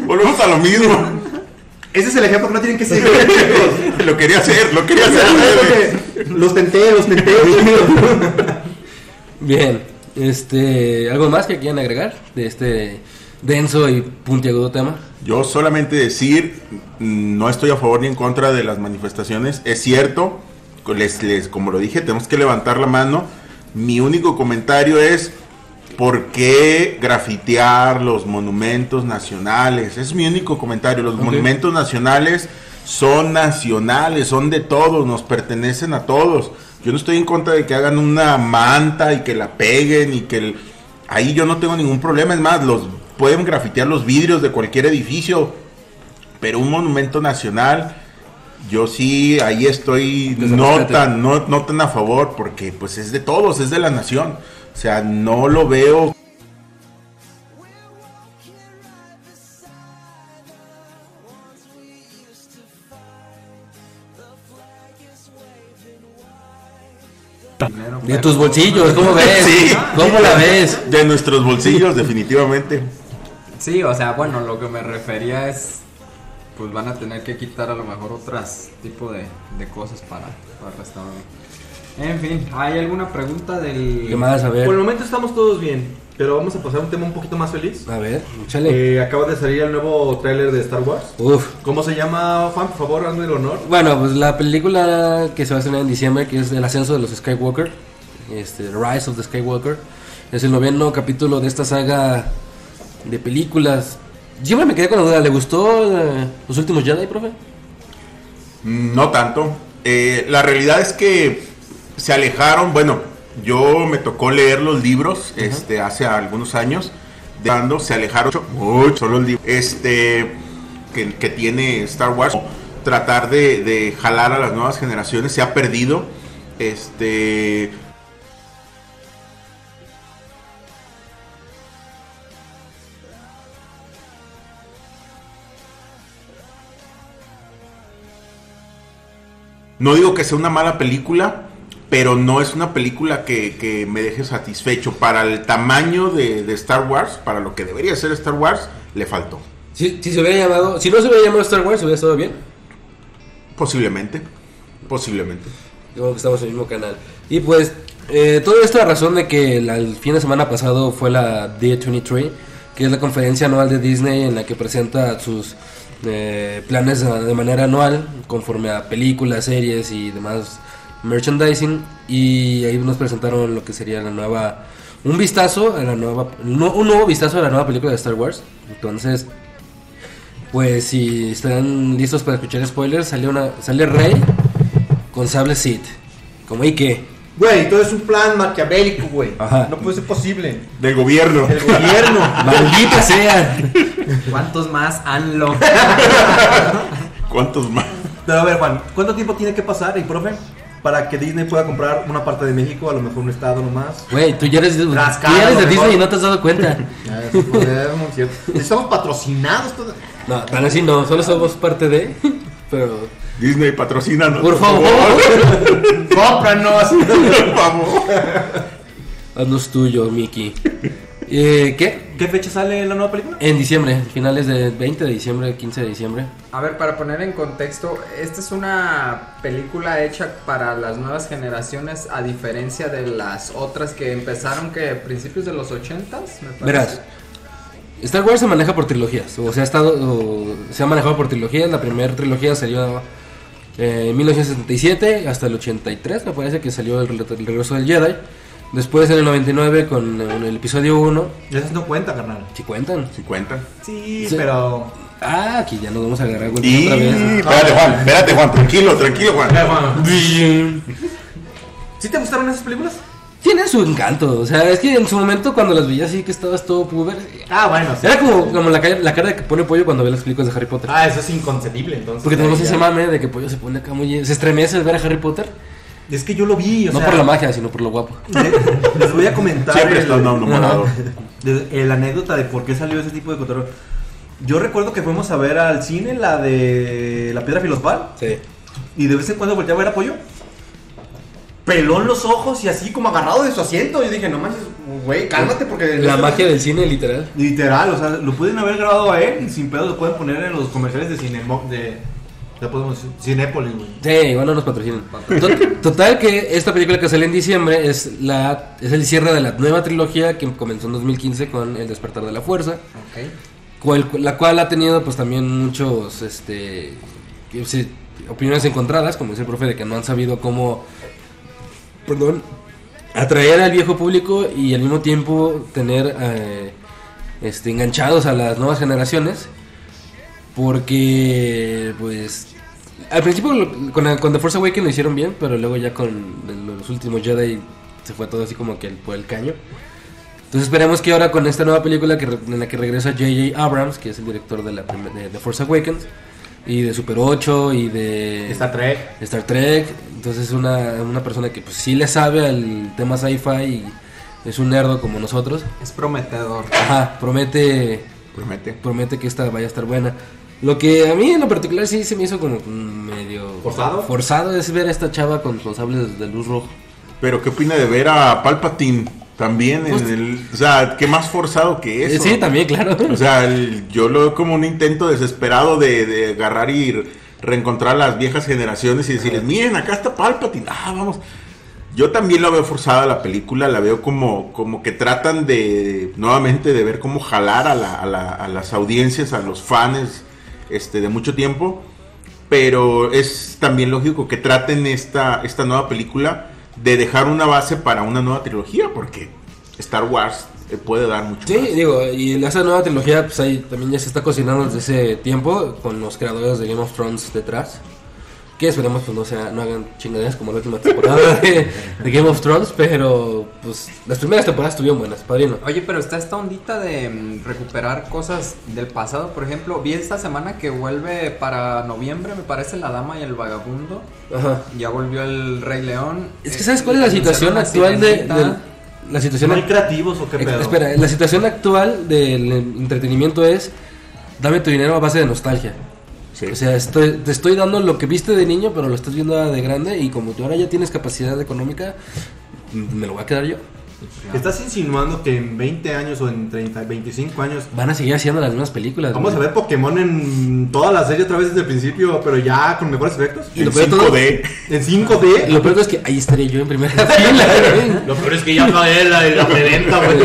Volvemos a lo mismo. Ese es el ejemplo que no tienen que seguir. chicos. Lo quería hacer, lo quería hacer. Los tenté, los tenté. Bien, este, ¿algo más que quieran agregar de este denso y puntiagudo tema? Yo solamente decir, no estoy a favor ni en contra de las manifestaciones. Es cierto, les, les- como lo dije, tenemos que levantar la mano. Mi único comentario es, ¿por qué grafitear los monumentos nacionales? Es mi único comentario. Los monumentos nacionales son nacionales, son de todos, nos pertenecen a todos. Yo no estoy en contra de que hagan una manta y que la peguen y que... el- ahí yo no tengo ningún problema. Es más, los pueden grafitear los vidrios de cualquier edificio. Pero un monumento nacional, yo sí, ahí estoy Que se no respete. tan, no, no tan a favor, porque pues es de todos, es de la nación. O sea, no lo veo De tus bolsillos, ¿cómo ves? Sí. ¿Cómo la ves? de nuestros bolsillos, definitivamente. Sí, o sea, bueno, lo que me refería es, pues van a tener que quitar a lo mejor otras tipo de, de cosas para, para. En fin, ¿hay alguna pregunta del... ¿Qué más? A ver. Por el momento estamos todos bien, pero vamos a pasar a un tema un poquito más feliz. A ver, échale. Eh, acaba de salir el nuevo tráiler de Star Wars. Uf. ¿Cómo se llama, Juan? Por favor, hazme el honor. Bueno, pues la película que se va a estrenar en diciembre, que es el ascenso de los Skywalker, este, Rise of the Skywalker, es el noveno capítulo de esta saga de películas. Siempre me quedé con la duda, ¿le gustó eh, los últimos Jedi, profe? Mm, No tanto. Eh, la realidad es que se alejaron. Bueno, yo me tocó leer los libros este, hace algunos años. De cuando se alejaron mucho, mucho los libros este, que, que tiene Star Wars. Tratar de, de jalar a las nuevas generaciones se ha perdido. Este. No digo que sea una mala película, pero no es una película que, que me deje satisfecho. Para el tamaño de, de Star Wars, para lo que debería ser Star Wars, le faltó. Si, si se hubiera llamado, si no se hubiera llamado Star Wars, hubiera estado bien. Posiblemente. Posiblemente. Como que estamos en el mismo canal. Y pues, eh, todo esto a razón de que la- el fin de semana pasado fue la D23, que es la conferencia anual de Disney en la que presenta sus eh, planes de manera anual, conforme a películas, series y demás merchandising. Y ahí nos presentaron lo que sería la nueva. Un vistazo a la nueva. no- un nuevo vistazo a la nueva película de Star Wars. Entonces, pues si están listos para escuchar spoilers, sale una sale Rey con sable Sith. Como y qué. Güey, todo es un plan maquiavélico, güey. Ajá. No puede ser posible. Del gobierno. El gobierno. Maldita sea. ¿Cuántos más hanlo? ¿Cuántos más? Pero a ver, Juan, ¿cuánto tiempo tiene que pasar, y profe, para que Disney pueda comprar una parte de México, a lo mejor un estado nomás? Güey, tú ya eres, tú Rascado, ya eres de. Disney y no te has dado cuenta. Estamos patrocinados todos. No, tan así no, solo somos parte de. Pero. Disney patrocínanos. Por favor, ¡Cómpranos! Por favor. haznos tuyo, Mickey. Eh, ¿Qué? ¿Qué fecha sale la nueva película? En diciembre, finales de 20 de diciembre, 15 de diciembre. A ver, para poner en contexto, esta es una película hecha para las nuevas generaciones a diferencia de las otras que empezaron que a principios de los 80s, me parece. Verás, Star Wars se maneja por trilogías, o sea, ha estado, o se ha manejado por trilogías. La primera trilogía salió eh, en 1977 hasta el 83, me parece que salió el, el regreso del Jedi. Después en el 99 con, el episodio 1, Esas no cuenta, carnal. si cuentan. Si cuentan. Sí, Sí. pero. Ah, aquí ya nos vamos a agarrar cuentas Y otra vez. espérate Juan, espérate Juan, tranquilo, tranquilo Juan. ¿Sí te gustaron esas películas? Tienen su encanto, o sea, es que en su momento cuando las veías así que estabas todo puber, Ah, bueno, sí. era como, como la, ca- la cara que pone pollo cuando ve las películas de Harry Potter. Ah, eso es inconcebible, entonces. Porque tenemos ese mame de que pollo se pone acá muy... Se estremece al ver a Harry Potter. Es que yo lo vi, o no sea. por la magia, sino por lo guapo. le- Les voy a comentar. Siempre el- está enamorado. de- el anécdota de por qué salió ese tipo de cotorreo. Yo recuerdo que fuimos a ver al cine la de La Piedra Filosofal Sí. y de vez en cuando volteaba a ver a Pollo. Pelón los ojos y así como agarrado de su asiento. Yo dije, no manches, güey, cálmate porque... La magia del cine, literal. Literal, o sea, lo pueden haber grabado a él y sin pedo lo pueden poner en los comerciales de Cinemo, de... Ya podemos decir, Cinépolis, güey. Sí, igual no nos patrocinan. Tot- Total que esta película que sale en diciembre es la es el cierre de la nueva trilogía que comenzó en 2015 con El despertar de la fuerza, Ok. cual- la cual ha tenido pues también muchos este opiniones encontradas, como dice el profe de que no han sabido cómo perdón, atraer al viejo público y al mismo tiempo tener eh, este enganchados a las nuevas generaciones porque pues al principio con, con The Force Awakens lo hicieron bien, pero luego ya con los últimos Jedi se fue todo así como que el- por el caño. Entonces esperemos que ahora con esta nueva película que en la que regresa J.J. Abrams, que es el director de, la de The Force Awakens, y de Super 8 y de Star Trek. Star Trek, entonces es una, una persona que pues sí le sabe al tema sci-fi y es un nerdo como nosotros. Es prometedor. Ajá, promete Promete. promete que esta vaya a estar buena. Lo que a mí en lo particular sí se me hizo como medio ¿Forzado? Forzado es ver a esta chava con los sables de luz rojo. Pero ¿qué opina de ver a Palpatine también en Pues- el... O sea, ¿qué más forzado que Eh, eso? sí, también, claro. O sea, el- yo lo veo como un intento desesperado de, de agarrar y reencontrar a las viejas generaciones y decirles, miren, acá está Palpatine, ah, vamos. Yo también lo veo forzada la película, la veo como, como que tratan de, nuevamente, de ver cómo jalar a, la- a la- a las audiencias, a los fans este, de mucho tiempo. Pero es también lógico que traten esta, esta nueva película de dejar una base para una nueva trilogía, porque Star Wars eh, puede dar mucho Sí, más. digo, y esa nueva trilogía pues ahí también ya se está cocinando desde ese tiempo con los creadores de Game of Thrones detrás. Que esperemos pues no sea, no hagan chingaderas como la última temporada de, de Game of Thrones, pero pues las primeras temporadas estuvieron buenas, padrino. Oye, pero está esta ondita de mm, recuperar cosas del pasado. Por ejemplo, vi esta semana que vuelve para noviembre, me parece, La Dama y el Vagabundo. Ajá. Ya volvió el Rey León. Es que Eh, sabes cuál es la situación actual de, del- la situación ¿No hay creativos o qué pedo? Espera, la situación actual del entretenimiento es dame tu dinero a base de nostalgia. O sea, estoy- te estoy dando lo que viste de niño, pero lo estás viendo de grande y como tú ahora ya tienes capacidad económica, me lo voy a quedar yo. ¿Estás insinuando que en 20 años o en 30, 25 años Van a seguir haciendo las mismas películas. vamos a ver Pokémon en toda la serie otra vez desde el principio, pero ya con mejores efectos? Y En lo peor de todo- 5D. En 5D. Lo peor es que ahí estaría yo en primera fila. Lo peor es que ya pagué la, la preventa, güey.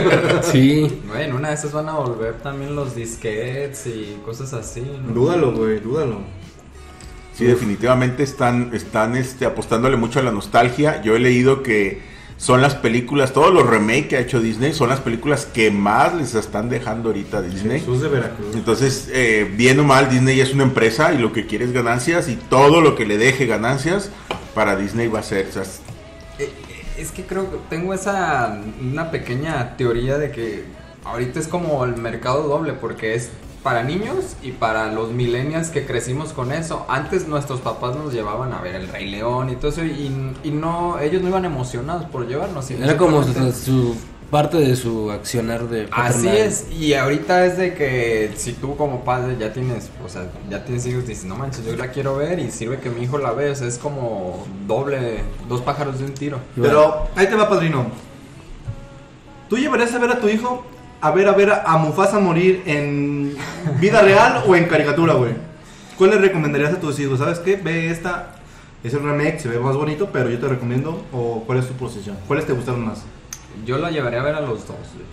Sí. En una de esas van a volver también los disquets y cosas así. ¿no? Dúdalo, güey, dúdalo. Sí, definitivamente están, están este, apostándole mucho a la nostalgia. Yo he leído que son las películas, todos los remakes que ha hecho Disney, son las películas que más les están dejando ahorita a Disney. Jesús de Veracruz. Entonces, eh, bien o mal, Disney es una empresa y lo que quiere es ganancias y todo lo que le deje ganancias para Disney va a ser. o sea, es- Eh, eh, Es que creo que tengo esa una pequeña teoría de que ahorita es como el mercado doble porque es para niños y para los millennials que crecimos con eso. Antes nuestros papás nos llevaban a ver el Rey León y todo eso y, y no ellos no iban emocionados por llevarnos. Era como su, su parte de su accionar de Así paternal. es, y ahorita es de que si tú como padre ya tienes, o sea, ya tienes hijos, dices, no manches, yo la quiero ver y sirve que mi hijo la vea, o sea, es como doble, dos pájaros de un tiro. Pero ahí te va, padrino. ¿Tú llevarías a ver a tu hijo a ver a ver a Mufasa morir en vida real o en caricatura, güey? ¿Cuál le recomendarías a tus hijos? ¿Sabes qué? Ve esta. Es el remake, se ve más bonito, pero yo te recomiendo. ¿O cuál es tu posición? ¿Cuáles te gustaron más? yo lo llevaría a ver a los dos, güey,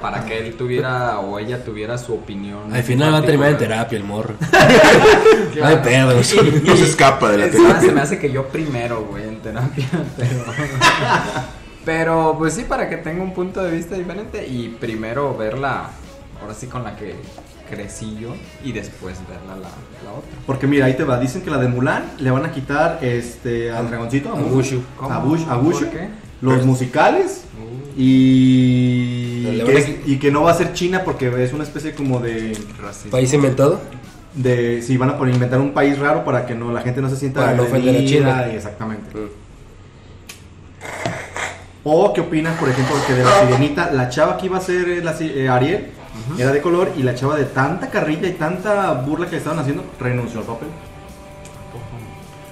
para que él tuviera o ella tuviera su opinión. Al final va a terminar en terapia el morro. No hay pedos. No se escapa de la más, se terapia. me hace que yo primero, güey, en terapia, pero... Pero, pues sí, para que tenga un punto de vista diferente y primero verla, ahora sí con la que crecí yo, y después verla la, la otra. Porque mira, ahí te va. Dicen que la de Mulan le van a quitar este al dragoncito. A Mushu. ¿Cómo? A Bush, a Bushu, ¿Por qué? Los musicales. Y Le que, es- y que no va a ser China porque es una especie como de Racismo. País inventado. de si van a poner inventar un país raro para que no la gente no se sienta Para no ofender a China. y exactamente. O qué opinas, por ejemplo, que de la sirenita, la chava que iba a ser eh, la eh, Ariel era de color y la chava de tanta carrilla y tanta burla que le estaban haciendo renunció al papel.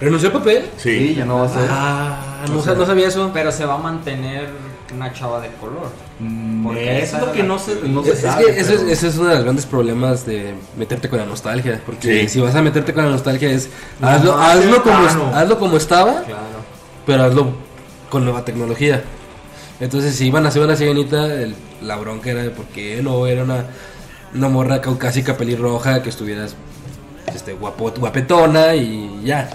¿Renunció al papel? Sí, Sí. ya no va a ser. Ah, no, no sabía eso. Pero se va a mantener una chava de color. Mm, porque eso esa es lo que no se, no se Es, es sabe. que ese es, pero- ese es uno de los grandes problemas de meterte con la nostalgia. Porque Sí. si vas a meterte con la nostalgia es No, hazlo, hazlo, como, hazlo como estaba, Claro. pero hazlo con nueva tecnología. Entonces, si iban a hacer una sirenita, el- la bronca era de por qué no era una, una morra caucásica pelirroja que estuvieras este, guapo, guapetona y ya.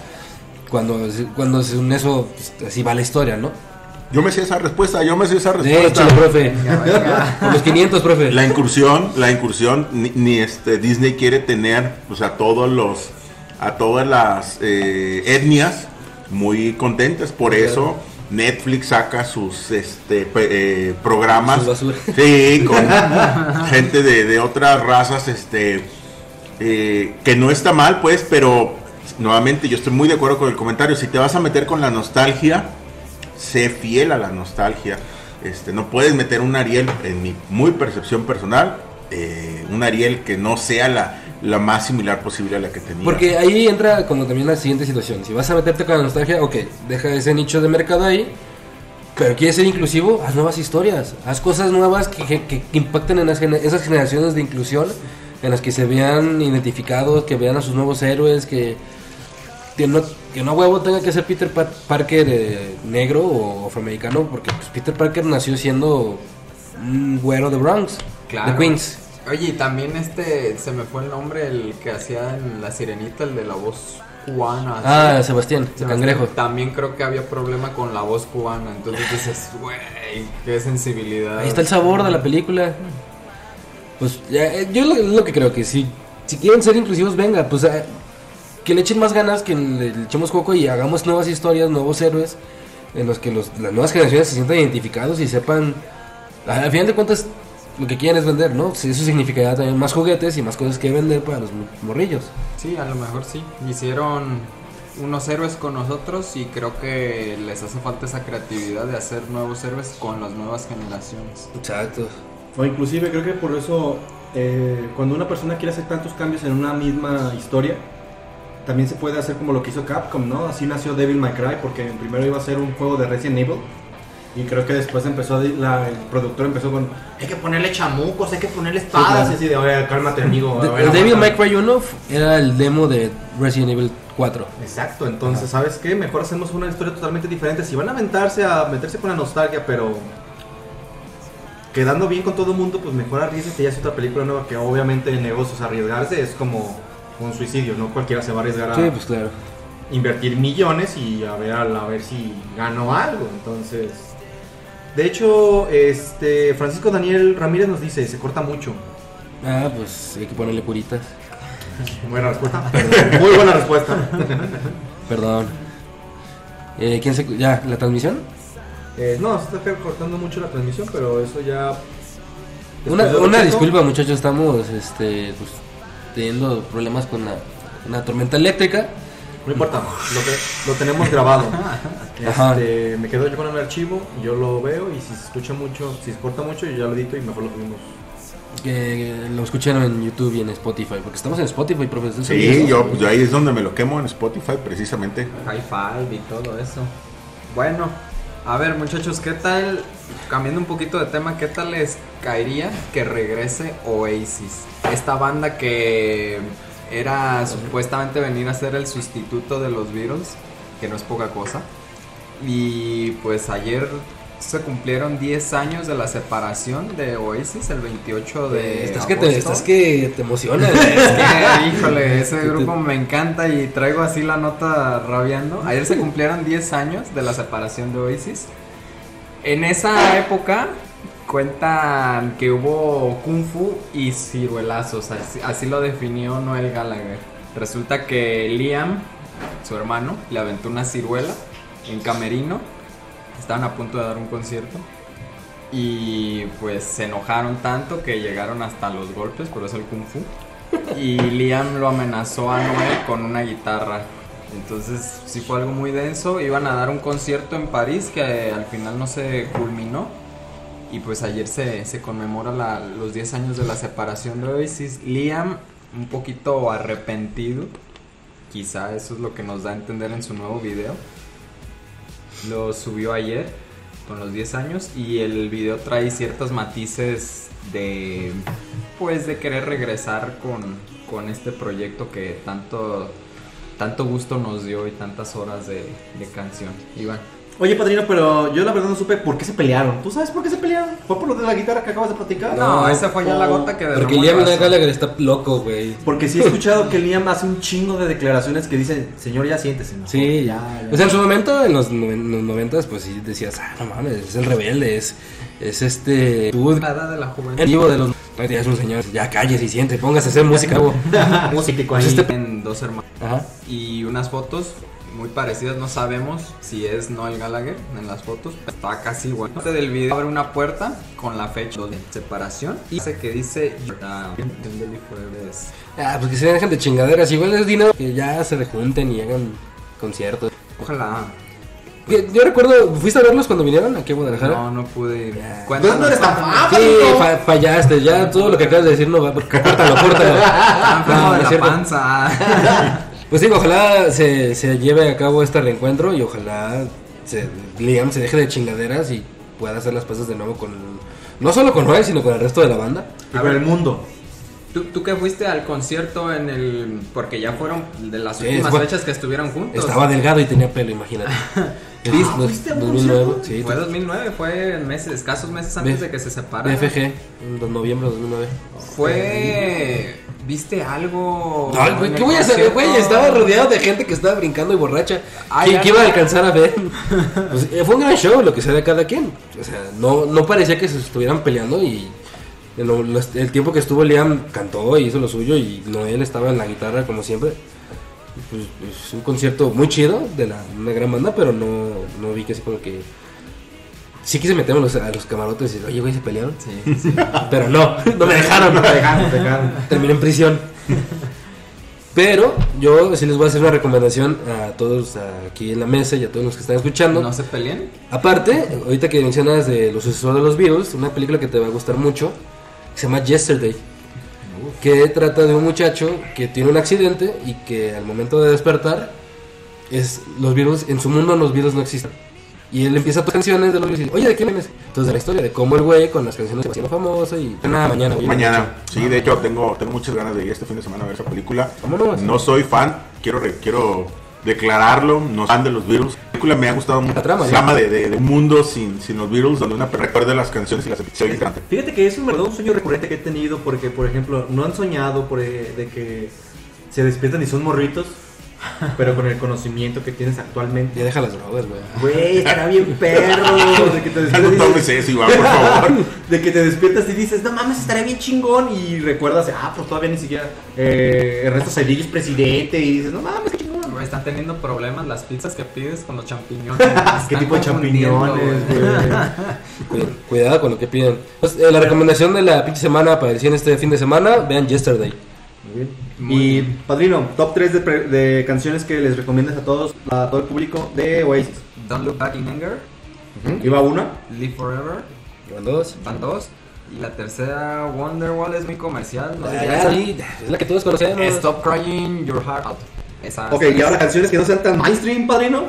Cuando, cuando según eso, pues, así va la historia, ¿no? Yo me sé esa respuesta, yo me sé esa De respuesta. hecho, profe. Por los 500, profe. La incursión, la incursión, ni, ni, este Disney quiere tener, pues a todos los, a todas las eh, etnias muy contentas. Por eso Netflix saca sus este eh, programas, sí, con gente de, de otras razas, este, eh, que no está mal, pues, pero nuevamente yo estoy muy de acuerdo con el comentario. Si te vas a meter con la nostalgia, sé fiel a la nostalgia. Este, no puedes meter un Ariel, en mi muy percepción personal, eh, un Ariel que no sea la, la más similar posible a la que tenía. Porque ahí entra como también la siguiente situación. Si vas a meterte con la nostalgia, ok, deja ese nicho de mercado ahí. Pero quieres ser inclusivo, haz nuevas historias. Haz cosas nuevas que, que- que impacten en las esas generaciones de inclusión. En las que se vean identificados, que vean a sus nuevos héroes, que, que, no, que no huevo tenga que ser Peter Pa- Parker eh, negro o afroamericano. Porque pues, Peter Parker nació siendo un güero de Bronx, Claro. de Queens. Oye, y también este, se me fue el nombre, el que hacía en La Sirenita, el de la voz cubana. Ah, Sebastián, Se el me- cangrejo. También creo que había problema con la voz cubana. Entonces dices, güey, qué sensibilidad. Ahí está el sabor de la película. Pues ya, eh, yo lo, lo que creo que si, si quieren ser inclusivos, venga, pues eh, que le echen más ganas, que le, le echemos coco y hagamos nuevas historias, nuevos héroes, en los que los, las nuevas generaciones se sientan identificados y sepan, al final de cuentas, lo que quieren es vender, ¿no? Sí, Eso significaría también más juguetes y más cosas que vender para los morrillos. Sí, a lo mejor sí. Hicieron unos héroes con nosotros y creo que les hace falta esa creatividad de hacer nuevos héroes con las nuevas generaciones. Exacto. O inclusive creo que por eso eh, cuando una persona quiere hacer tantos cambios en una misma historia, también se puede hacer como lo que hizo Capcom, ¿no? Así nació Devil May Cry, porque primero iba a ser un juego de Resident Evil. Y creo que después empezó, a- la- el productor empezó con, hay que ponerle chamucos, hay que ponerle espadas. claro. Y así de, oye, cálmate amigo. De- el Devil May aguanta". Cry 1 f- era el demo de Resident Evil 4. Exacto, entonces, ¿sabes qué? Mejor hacemos una historia totalmente diferente. Si van a aventarse a meterse con la nostalgia, pero quedando bien con todo el mundo, pues mejor arriesguese y hace otra película nueva que obviamente el negocio, o sea, arriesgarse es como un suicidio, no cualquiera se va a arriesgar a Sí, pues claro. invertir millones y a ver, a ver si gano algo. Entonces, de hecho, este Francisco Daniel Ramírez nos dice, se corta mucho. Ah, pues hay que ponerle curitas. Buena respuesta. Muy buena respuesta. Perdón. Eh, ¿Quién se.? ¿Ya? ¿La transmisión? Eh, no, se está cortando mucho la transmisión, pero eso ya... Una, una disculpa, muchachos. Estamos este, pues, teniendo problemas con la, una tormenta eléctrica. No importa, lo, que- lo tenemos grabado. Este, me quedo yo con el archivo, yo lo veo y si se escucha mucho, si se corta mucho, yo ya lo edito y mejor lo subimos. Que lo escucharon en YouTube y en Spotify. Porque estamos en Spotify, profesor. Sí, yo, pues, yo ahí es donde me lo quemo en Spotify, precisamente. High five y todo eso. Bueno, a ver muchachos, ¿qué tal? Cambiando un poquito de tema, ¿qué tal les caería que regrese Oasis? Esta banda que era supuestamente venir a ser el sustituto de los Beatles, que no es poca cosa. Y pues ayer se cumplieron 10 años de la separación de Oasis el 28 de Estás que, te, estás que te emociona. Es que, híjole, ese grupo me encanta y traigo así la nota rabiando. Ayer se cumplieron 10 años de la separación de Oasis. En esa época cuentan que hubo kung fu y ciruelazos, así, así lo definió Noel Gallagher. Resulta que Liam, su hermano, le aventó una ciruela en camerino. Estaban a punto de dar un concierto. Y pues se enojaron tanto que llegaron hasta los golpes, por eso el kung fu. Y Liam lo amenazó a Noel con una guitarra. Entonces sí fue algo muy denso. Iban a dar un concierto en París que al final no se culminó. Y pues ayer se, se conmemora los 10 años de la separación de Oasis. Liam un poquito arrepentido. Quizá eso es lo que nos da a entender en su nuevo video. Lo subió ayer con los 10 años y el video trae ciertos matices de pues de querer regresar con, con este proyecto que tanto tanto gusto nos dio y tantas horas de, de canción. Iván. Oye, padrino, pero yo la verdad no supe por qué se pelearon. ¿Tú sabes por qué se pelearon? ¿Fue por lo de la guitarra que acabas de platicar? No, esa fue ya la gota que Porque derramó el Liam vaso. Gallagher está loco, güey. Porque sí he escuchado que Liam hace un chingo de declaraciones que dicen, señor, ya siéntese. ¿no? Sí, ya. O sea, en su momento, en los, noven- en los 90, pues sí decías, ah, no mames, es el rebelde, es, es este. Tú, La edad de la juventud. el vivo de los. No, ya es un señor, ya calles y siente, póngase a hacer música, güey. Músico Pues ahí. este- En dos hermanos. Ajá. y unas fotos muy parecidas, no sabemos si es Noel Gallagher en las fotos, está casi igual. Este del video abre una puerta con la fecha de separación y dice que dice ah, pues que se dejen de chingaderas. Igual es dinero que ya se rejunten y hagan conciertos. Ojalá. Yo recuerdo, ¿fuiste a verlos cuando vinieron aquí a Guadalajara? No, no pude ir. Cuéntanos, ¿Dónde está? cuéntanos. Ah, Sí, fa- fallaste, ya todo lo que acabas de decir no va, porque córtalo, córtalo. Ah, No, no de la cierto. panza. Pues digo, ojalá se, se lleve a cabo este reencuentro y ojalá se, Liam se deje de chingaderas y pueda hacer las paces de nuevo con, no solo con Noel, sino con el resto de la banda. Y por el mundo. ¿Tú, tú que fuiste al concierto en el. Porque ya fueron de las Sí, últimas fue- fechas que estuvieron juntos. Estaba delgado y tenía pelo, imagínate. Es Ah, ¿fuiste a un 2009, concierto? sí, Fue 2009, fue meses, escasos meses antes de que se separaran. BFG, en noviembre de 2009. Fue. ¿Viste algo? Ay, güey, ¿qué voy a hacer, güey? Estaba rodeado de gente que estaba brincando y borracha. Ay, ¿Quién, ya quién iba a no. alcanzar a ver? Pues, eh, fue un gran show, lo que sea de cada quien. O sea, no, no parecía que se estuvieran peleando y los- el tiempo que estuvo Liam cantó y hizo lo suyo y Noel estaba en la guitarra como siempre. Pues, es un concierto muy chido de la, una gran banda, pero no, no vi que así como que... Sí quise meterme a los, a los camarotes y decir, oye, güey, se pelearon. Sí, sí. Pero no, no me dejaron. Te dejaron, te dejaron. terminé en prisión. Pero yo sí les voy a hacer una recomendación a todos aquí en la mesa y a todos los que están escuchando. ¿No se peleen? Aparte, ahorita que mencionas de los sucesores de los Beatles, una película que te va a gustar mucho, que se llama Yesterday, que trata de un muchacho que tiene un accidente y que al momento de despertar, es los Beatles, en su mundo los Beatles no existen. Y él empieza a tocar canciones de los Beatles y dice, oye, ¿de quién vienes? Entonces la historia de cómo el güey con las canciones se haciendo famoso y nada, mañana. oye, Mañana, sí, de hecho tengo, tengo muchas ganas de ir este fin de semana a ver esa película. Vámonos. No soy fan, quiero, re- quiero declararlo, no soy fan de los Beatles. La película me ha gustado mucho. La trama, Se ¿no? llama de, de- de un mundo sin, sin los Beatles, donde una persona recuerda las canciones y las canta. Fíjate que es un, verdad, un sueño recurrente que he tenido porque, por ejemplo, no han soñado por, eh, de que se despiertan y son morritos, pero con el conocimiento que tienes actualmente. Ya deja las drogas, güey. Güey, estará bien perro. De que te no despiertas y tomes dices- eso, Iván, por favor. de que te despiertas y dices, no mames, estaré bien chingón. Y recuerdas, ah, pues todavía ni siquiera eh, Ernesto Cedillo es presidente. Y dices, no mames, qué chingón. Güey, Están teniendo problemas las pizzas que pides con los champiñones. ¿Qué tipo de champiñones, güey. Cuidado con lo que piden. Pues, eh, la recomendación de la pinche semana para el cine este fin de semana, vean Yesterday. Y padrino, top 3 de, pre- de canciones que les recomiendas a todos, a todo el público de Oasis. Don't Look Back in Anger, Iba una. Live Forever, Llevan dos. van dos. Y la tercera, Wonderwall, es muy comercial. No Ah, sí, es la que todos conocemos. Stop Crying Your Heart Out. Esa, Ok, y ahora canciones que no sean tan mainstream, padrino.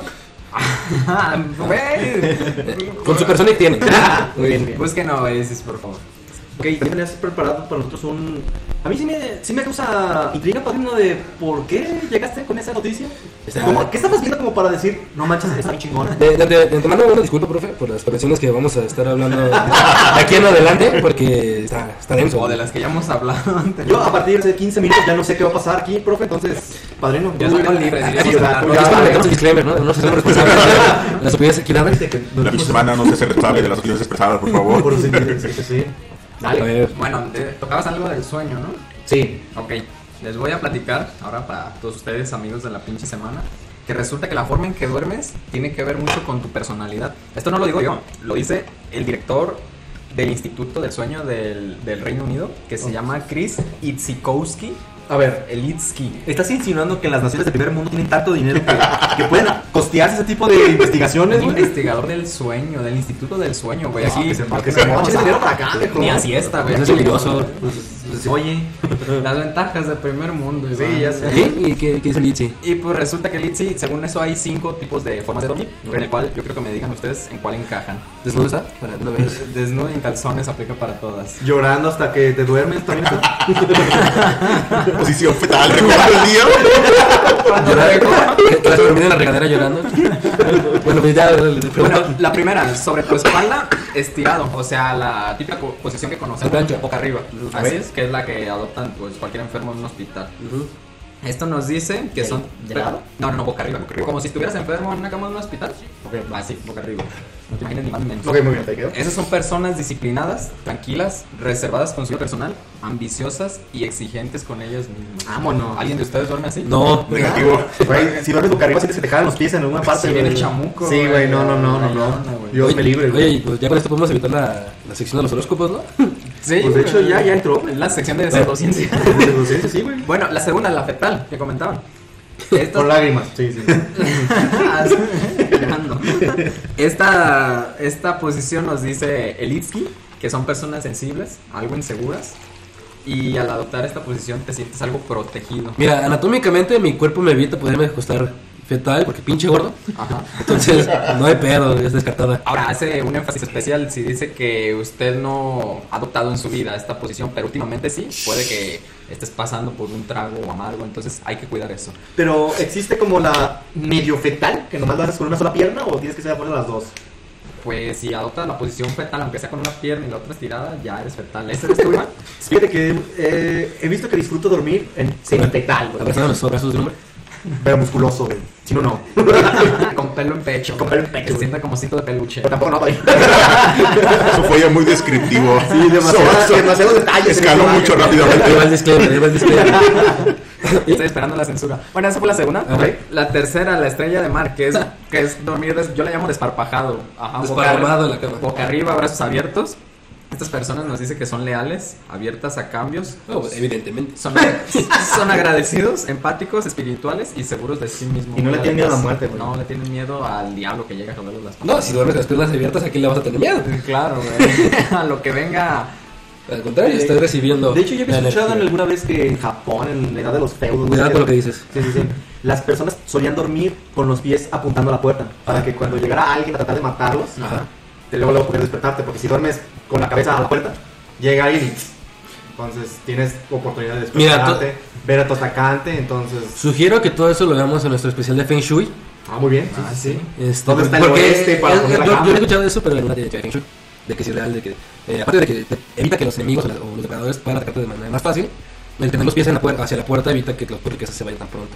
Con Supersonic tiene. Muy bien. Busquen Oasis, por favor. Ok, también tenías preparado para nosotros un... A mí sí me, sí me causa intriga, padrino, de por qué llegaste con esa noticia. Como, ¿Qué estabas viendo como para decir, no manches, está bien chingona? De, de, de, de antemano, una disculpa, profe, por las correcciones que vamos a estar hablando de aquí en adelante, porque está, está denso. O de las que ya hemos hablado antes. Yo a partir de 15 minutos ya no sé qué va a pasar aquí, profe, entonces, padrino. Ya tú- somos libres, Sí, diríamos ¿verdad? en Tú la ya- Es para meter un disclaimer, ¿no? No se hacemos responsables de las opiniones aquí dadas. La pinche semana no se hace responsable de las opiniones expresadas, por favor. Por sí, sí, sí, Dale. Bueno, tocabas algo del sueño, ¿no? Sí. Ok, les voy a platicar ahora para todos ustedes, amigos de la pinche semana, que resulta que la forma en que duermes tiene que ver mucho con tu personalidad. Esto no lo digo yo, lo dice el director del Instituto del Sueño del, del Reino Unido, que se llama Chris Itzikowski. A ver, Elitsky. ¿estás insinuando que las naciones del primer mundo tienen tanto dinero que, que pueden costearse ese tipo de investigaciones, Un güey? investigador del sueño, del Instituto del Sueño, güey. Aquí, que se- moche ese dinero para acá, viejo. Ni así está, güey. es peligroso. Pues, Oye, Las ventajas del primer mundo, Sí, ya sé. ¿Sí? ¿Y qué, qué dice el Itzi? Y pues resulta que Litzy, según eso, hay cinco tipos de formas de dormir, en el cual yo creo que me digan ustedes en cuál encajan. ¿Desnudo está? Desnudo y en calzones aplica para todas. llorando hasta que te duermes también. está? Posición fetal, recuerda el día. Llorar, que, que la dormida en la regadera llorando. Bueno, pues ya. Bueno, la primera, sobre tu espalda, estirado, o sea, la típica posición que conocemos, boca arriba. Así es, que es la que adoptan pues cualquier enfermo en un hospital. Esto nos dice que son... ¿De lado? No, no, no, boca arriba. Como si estuvieras enfermo en una cama de un hospital. Así, boca arriba. No te imaginas ni más ni menos. ok, muy bien, te quedo. Esas son personas disciplinadas, tranquilas, reservadas con su vida personal, ambiciosas y exigentes con ellas mismas. Vámonos. ¿Alguien de ustedes duerme así? No, Negativo. Güey, si duermes boca arriba, sientes que te jalan los pies en alguna parte. Sí, viene güey. chamuco, Sí, güey. no, no, no, no, no. Dios me libre, Oye, güey. y pues ya con esto podemos evitar la, la sección de los horóscopos, ¿no? Sí, Pues de hecho ya, ya entró. Es la sección de pseudociencia. Sí, sí, güey. bueno, la segunda, la fetal, que comentaban. Esta- Con lágrimas. Sí, sí. Esta, esta posición nos dice Elitsky que son personas sensibles, algo inseguras. Y al adoptar esta posición te sientes algo protegido. Mira, anatómicamente mi cuerpo me evita poderme acostar fetal porque pinche gordo. Ajá. Entonces, no hay pedo, es descartada. Ahora hace un énfasis especial si dice que usted no ha adoptado en su vida esta posición, pero últimamente sí, puede que estés pasando por un trago amargo, entonces hay que cuidar eso. Pero existe como la medio fetal, que nomás lo haces con una sola pierna o tienes que ser poner las dos. Pues si adoptas la posición fetal, aunque sea con una pierna y la otra estirada, ya eres fetal. ¿Ese eres tú? Fíjate que eh, he visto que disfruto dormir en fetal, güey. Abrazando los brazos de un hombre. Pero musculoso, güey. Si no, no. con pelo en pecho. Con pelo en pecho, Que se güey. sienta como cinto de peluche. Pero tampoco no, güey. Eso fue ya muy descriptivo. Sí, demasiado, So- so- demasiados detalles. Escaló mucho rápidamente. Ahí va el disclaimer, ahí va el disclaimer. Estoy esperando la censura. Bueno, esa fue la segunda. La tercera, la estrella de mar, que es, que es dormir, des- yo la llamo desparpajado. Ajá, Desparramado boca, en la cama. Boca arriba, brazos abiertos. Estas personas nos dicen que son leales, abiertas a cambios. Oh, evidentemente. Son, son agradecidos, empáticos, espirituales y seguros de sí mismos. Y no le tienen miedo a la muerte, güey. No, le tienen miedo al diablo que llega a joderles las No, si duermes con las piernas abiertas, ¿a quién le vas a tener miedo? Claro, güey. a lo que venga. Al contrario, estás recibiendo. De hecho, yo había la escuchado en alguna vez que en Japón, en la edad de los feudos, Cuidado con lo que dices. Sí, sí, sí. Las personas solían dormir con los pies apuntando a la puerta. Para que cuando llegara alguien a tratar de matarlos, Ajá. Te luego, luego poder despertarte. Porque si duermes con la cabeza a la puerta, llega alguien y. Entonces tienes oportunidad de Mira, despertarte, ver a tu atacante. Entonces. Sugiero que todo eso lo veamos en nuestro especial de Feng Shui. Ah, muy bien. Ah, sí. Este, ¿Dónde está el oeste para es- poner la yo, yo he escuchado eso, pero en una ver Feng Shui. De que es real, de que. eh, aparte de que evita que los enemigos o, la- o los depredadores puedan atacarte de manera más fácil, el tener los pies en la puerta, hacia la puerta evita que los riquezas se vayan tan pronto.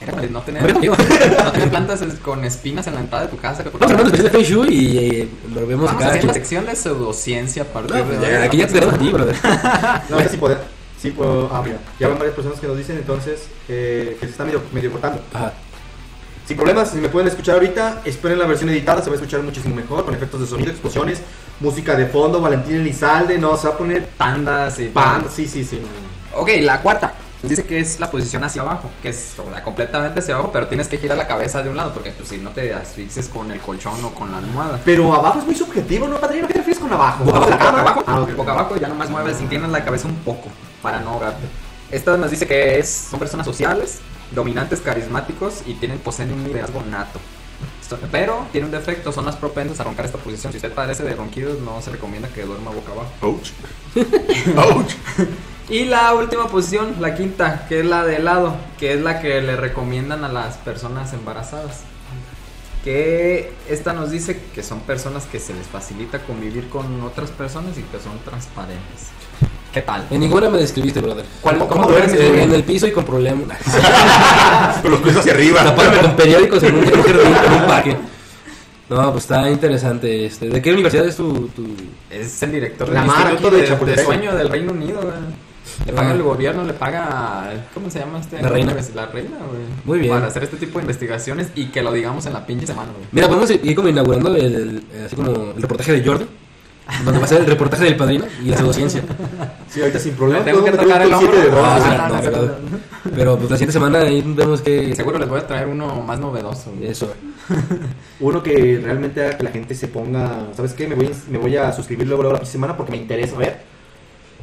Era para no tener, no tener plantas con espinas en la entrada de tu casa. Vamos a especial de Feng Shui y eh, lo vemos Vamos a acá. hacer la sección de pseudociencia a partir No, de pues hoy. ya, aquí ya te tenemos a ti, brother. No, ese sí poder. Sí puedo. Ah, mira. Ya van varias personas que nos dicen entonces eh, que se está medio, medio cortando. Ajá. Sin problemas, si me pueden escuchar ahorita, esperen la versión editada, se va a escuchar muchísimo mejor, con efectos de sonido, explosiones, música de fondo, Valentín Elizalde, no, se va a poner Pandas y pan, sí, sí, sí. Ok, la cuarta. Dice que es la posición hacia abajo, que es o sea, completamente hacia abajo, pero tienes que girar la cabeza de un lado, porque pues, si no te asfixies con el colchón o con la almohada. Pero abajo es muy subjetivo, ¿no, padrino? ¿Qué te refieres con abajo? Boca ¿Abajo de la abajo, Ah, ok. boca abajo, ya nomás mueves, inclinas la cabeza un poco para no ahogarte. Esta nos dice que es, son personas sociales, dominantes, carismáticos y tienen poseen un liderazgo nato. Pero tiene un defecto, son más propensos a roncar esta posición. Si usted padece de ronquidos, no se recomienda que duerma boca abajo. Ouch. Ouch. Y la última posición, la quinta, que es la de lado, que es la que le recomiendan a las personas embarazadas. Que esta nos dice que son personas que se les facilita convivir con otras personas y que son transparentes. ¿Qué tal? En ninguna me describiste, brother. ¿Cuál- ¿Cómo, cómo duermes? En, en el piso y con problemas. Con los pies hacia arriba. Taparme con periódicos en un, en un parque. No, pues está interesante. Este. ¿De qué universidad es tu...? tu... Es el director La del Mar, Instituto aquí de de, Chapultepec. de Sueño del Reino Unido, güey. Le paga Ah. el gobierno, le paga. ¿Cómo se llama este? La reina. La reina, güey. Muy bien. Para hacer este tipo de investigaciones y que lo digamos en la pinche semana, güey. Mira, podemos ir como inaugurando el, el- así como el reportaje de Jordan. Donde va a ser el reportaje del padrino y la pseudociencia. Sí, ahorita sin problema. Tengo que meter el hombro. Ah, pero- pues la siguiente semana ahí vemos que... Seguro les voy a traer uno más novedoso. Eso. Uno que realmente haga que la gente se ponga, ¿sabes qué? Me voy, me voy a suscribir luego, luego la próxima semana porque me interesa ver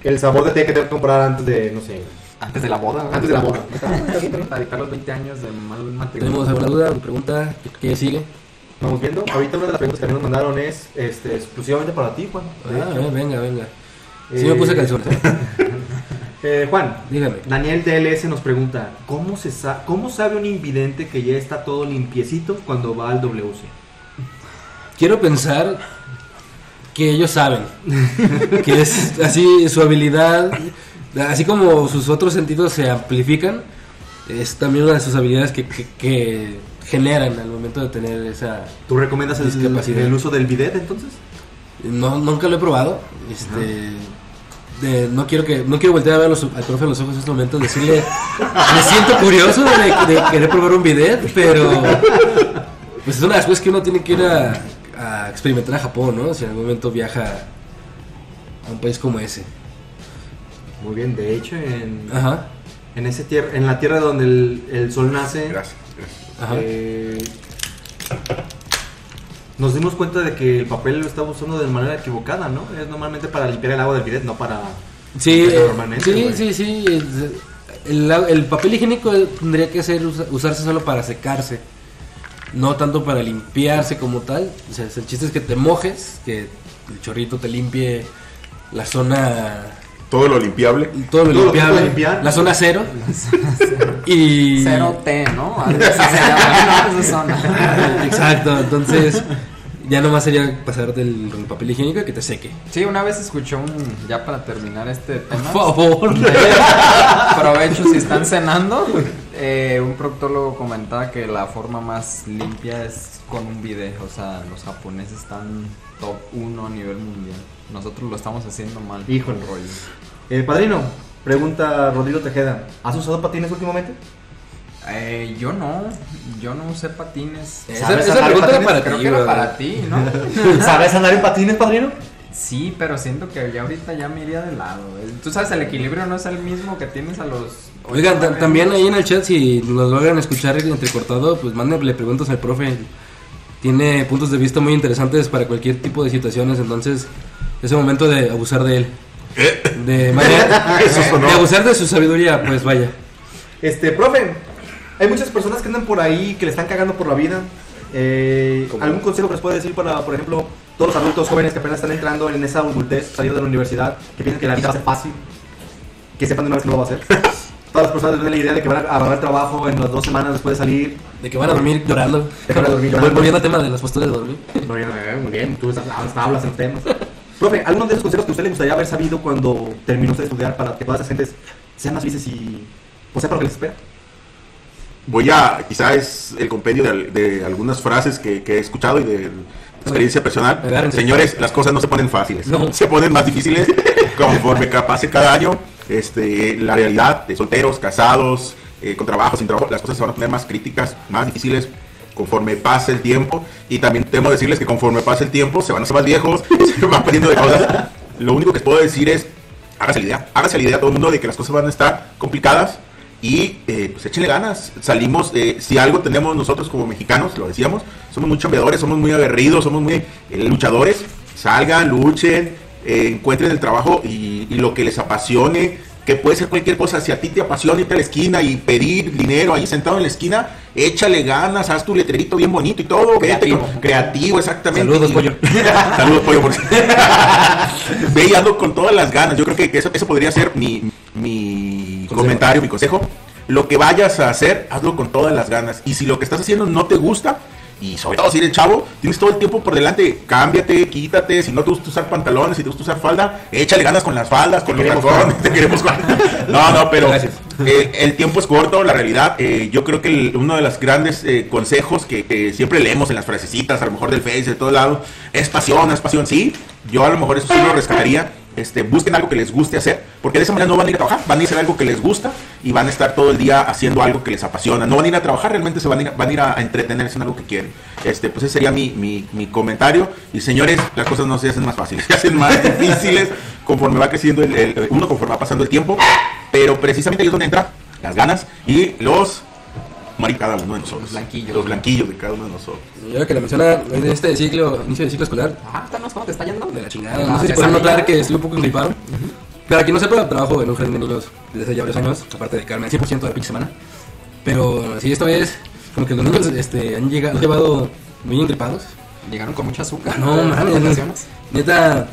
el sabor de té que tengo que comprar antes de, no sé. Antes de la boda. Antes de la boda. Para evitar los 20 años de mal ¿Tenemos matrimonio. alguna duda pregunta? ¿Qué- ¿Qué sigue? Vamos viendo. Ahorita una de las preguntas que nos mandaron es este, exclusivamente para ti, Juan. Ah, eh, venga, venga. Sí Eh, me puse calzones. ¿eh? Eh, Juan, Dígame. Daniel DLS nos pregunta, ¿cómo, se sa- ¿cómo sabe un invidente que ya está todo limpiecito cuando va al WC? Quiero pensar que ellos saben. que es así su habilidad, así como sus otros sentidos se amplifican, es también una de sus habilidades que, que- que generan al momento de tener esa... ¿Tú recomiendas el, Discapacidad. el uso del bidet entonces? No, nunca lo he probado. Este, de- no quiero que no quiero voltear a ver los- al profe en los ojos en este momento decirle me siento curioso de, de querer probar un bidet, pero pues es una de las cosas que uno tiene que ir a, a experimentar a Japón, ¿no? Si en algún momento viaja a un país como ese. Muy bien, de hecho, en, Ajá. En, ese tier- en la tierra donde el, el sol nace, Gracias. gracias. Ajá. eh, nos dimos cuenta de que el papel lo estaba usando de manera equivocada, ¿no? Es normalmente para limpiar el agua del bidet, no para... Sí, eh, sí, sí, sí. El, el- el papel higiénico tendría que ser usa- usarse solo para secarse, no tanto para limpiarse como tal. O sea, el chiste es que te mojes, que el chorrito te limpie la zona, Todo lo limpiable. todo lo Todo lo que limpiable, puede limpiar. la zona cero. y Cero T, ¿no? Se llama, zona. Exacto, entonces ya nomás sería pasar del del papel higiénico y que te seque. Sí, una vez escuché un. Ya para terminar este tema. Por favor. Provecho si están cenando. Eh, un proctólogo comentaba que la forma más limpia es con un bidet. O sea, los japoneses están top 1 a nivel mundial. Nosotros lo estamos haciendo mal. Híjole. Rollo. Eh, padrino, pregunta Rodrigo Tejeda, ¿has usado patines últimamente? Eh, yo no, yo no usé patines. Esa, ¿Sabes esa andar en pregunta era patines? para Creo ti, que era para ti, ¿no? ¿Sabes andar en patines, padrino? Sí, pero siento que ya ahorita ya me iría de lado. eh. Tú sabes, el equilibrio no es el mismo que tienes a los. Oigan, también ahí en el chat, si nos logran escuchar entrecortado, pues mándenle preguntas al profe. Tiene puntos de vista muy interesantes para cualquier tipo de situaciones, entonces es el momento de abusar de él. De, manera- Eso sonó. de abusar de su sabiduría, pues vaya. Este, profe, hay muchas personas que andan por ahí que le están cagando por la vida. Eh, ¿Algún consejo que les puede decir para, por ejemplo, todos los adultos jóvenes que apenas están entrando en esa adultez, saliendo de la universidad, que piensan que la vida va a ser fácil, que sepan de una vez que no lo va a ser? Todas las personas tienen la idea de que van a agarrar trabajo en las dos semanas después de salir. De que van a dormir llorando. De que van a dormir llorando. Volviendo al tema de las posturas de dormir. Muy bien, muy bien, tú hablas en temas. Profe, ¿alguno de esos consejos que a usted le gustaría haber sabido cuando terminó usted de estudiar para que todas esas gentes sean más felices y pues sepan lo que les espera? Voy a, quizá es el compendio de, de algunas frases que, que he escuchado y de experiencia personal. Agárrense. Señores, las cosas no se ponen fáciles, No. se ponen más difíciles conforme pase cada año. Este, la realidad de solteros, casados, eh, con trabajo, sin trabajo, las cosas se van a poner más críticas, más difíciles conforme pase el tiempo. Y también temo decirles que conforme pase el tiempo se van a hacer más viejos, se van perdiendo de cosas. Lo único que puedo decir es, hágase la idea, hágase la idea a todo el mundo de que las cosas van a estar complicadas y eh, pues échenle ganas. Salimos, si algo tenemos nosotros como mexicanos, lo decíamos, somos muy chambeadores, somos muy aguerridos, somos muy eh, luchadores. Salgan, luchen, eh, encuentren el trabajo y lo que les apasione. Que puede ser cualquier cosa. Si a ti te apasiona irte a la esquina y pedir dinero ahí sentado en la esquina, échale ganas, haz tu letrerito bien bonito y todo. Creativo. Creativo. creativo, exactamente. Saludos, Y- pollo. Saludos, pollo. Por... Ve y hazlo con todas las ganas. Yo creo que eso, eso podría ser mi, mi Consejo. comentario, mi consejo. Lo que vayas a hacer, hazlo con todas las ganas. Y si lo que estás haciendo no te gusta, y sobre todo si eres chavo, tienes todo el tiempo por delante. Cámbiate, quítate. Si no te gusta usar pantalones, si te gusta usar falda, échale ganas con las faldas, con los tacones. Te queremos No, no, pero eh, el tiempo es corto, la realidad. eh, yo creo que el- uno de los grandes eh, consejos que, que siempre leemos en las frasecitas, a lo mejor del Face, de todos lados, es pasión, es pasión. Sí, yo a lo mejor eso sí lo rescataría. Este, busquen algo que les guste hacer, porque de esa manera no van a ir a trabajar, van a ir a hacer algo que les gusta y van a estar todo el día haciendo algo que les apasiona. No van a ir a trabajar, realmente se van a ir, van a, ir a entretenerse en algo que quieren. Este, pues ese sería mi, mi, mi comentario. Y señores, las cosas no se hacen más fáciles, se hacen más difíciles conforme va creciendo el, el- uno, conforme va pasando el tiempo. Pero precisamente ahí es donde entra las ganas y los cada uno de nosotros. Los blanquillos. Los blanquillos de cada uno de nosotros. Y ahora que la menciona, de este ciclo, inicio de ciclo escolar, Ajá, cuéntanos cómo te está yendo. de la chingada. Ah, No sé si pueden notar que estoy un poco gripado. Pero aquí no sepa, trabajo en un jardín de niños desde hace ya varios años, aparte de dedicarme al 100% de la pinche semana. Pero sí, esta vez, como que los niños este, han llegado, han llevado muy engripados. Llegaron con mucha azúcar. No, mames. Neta.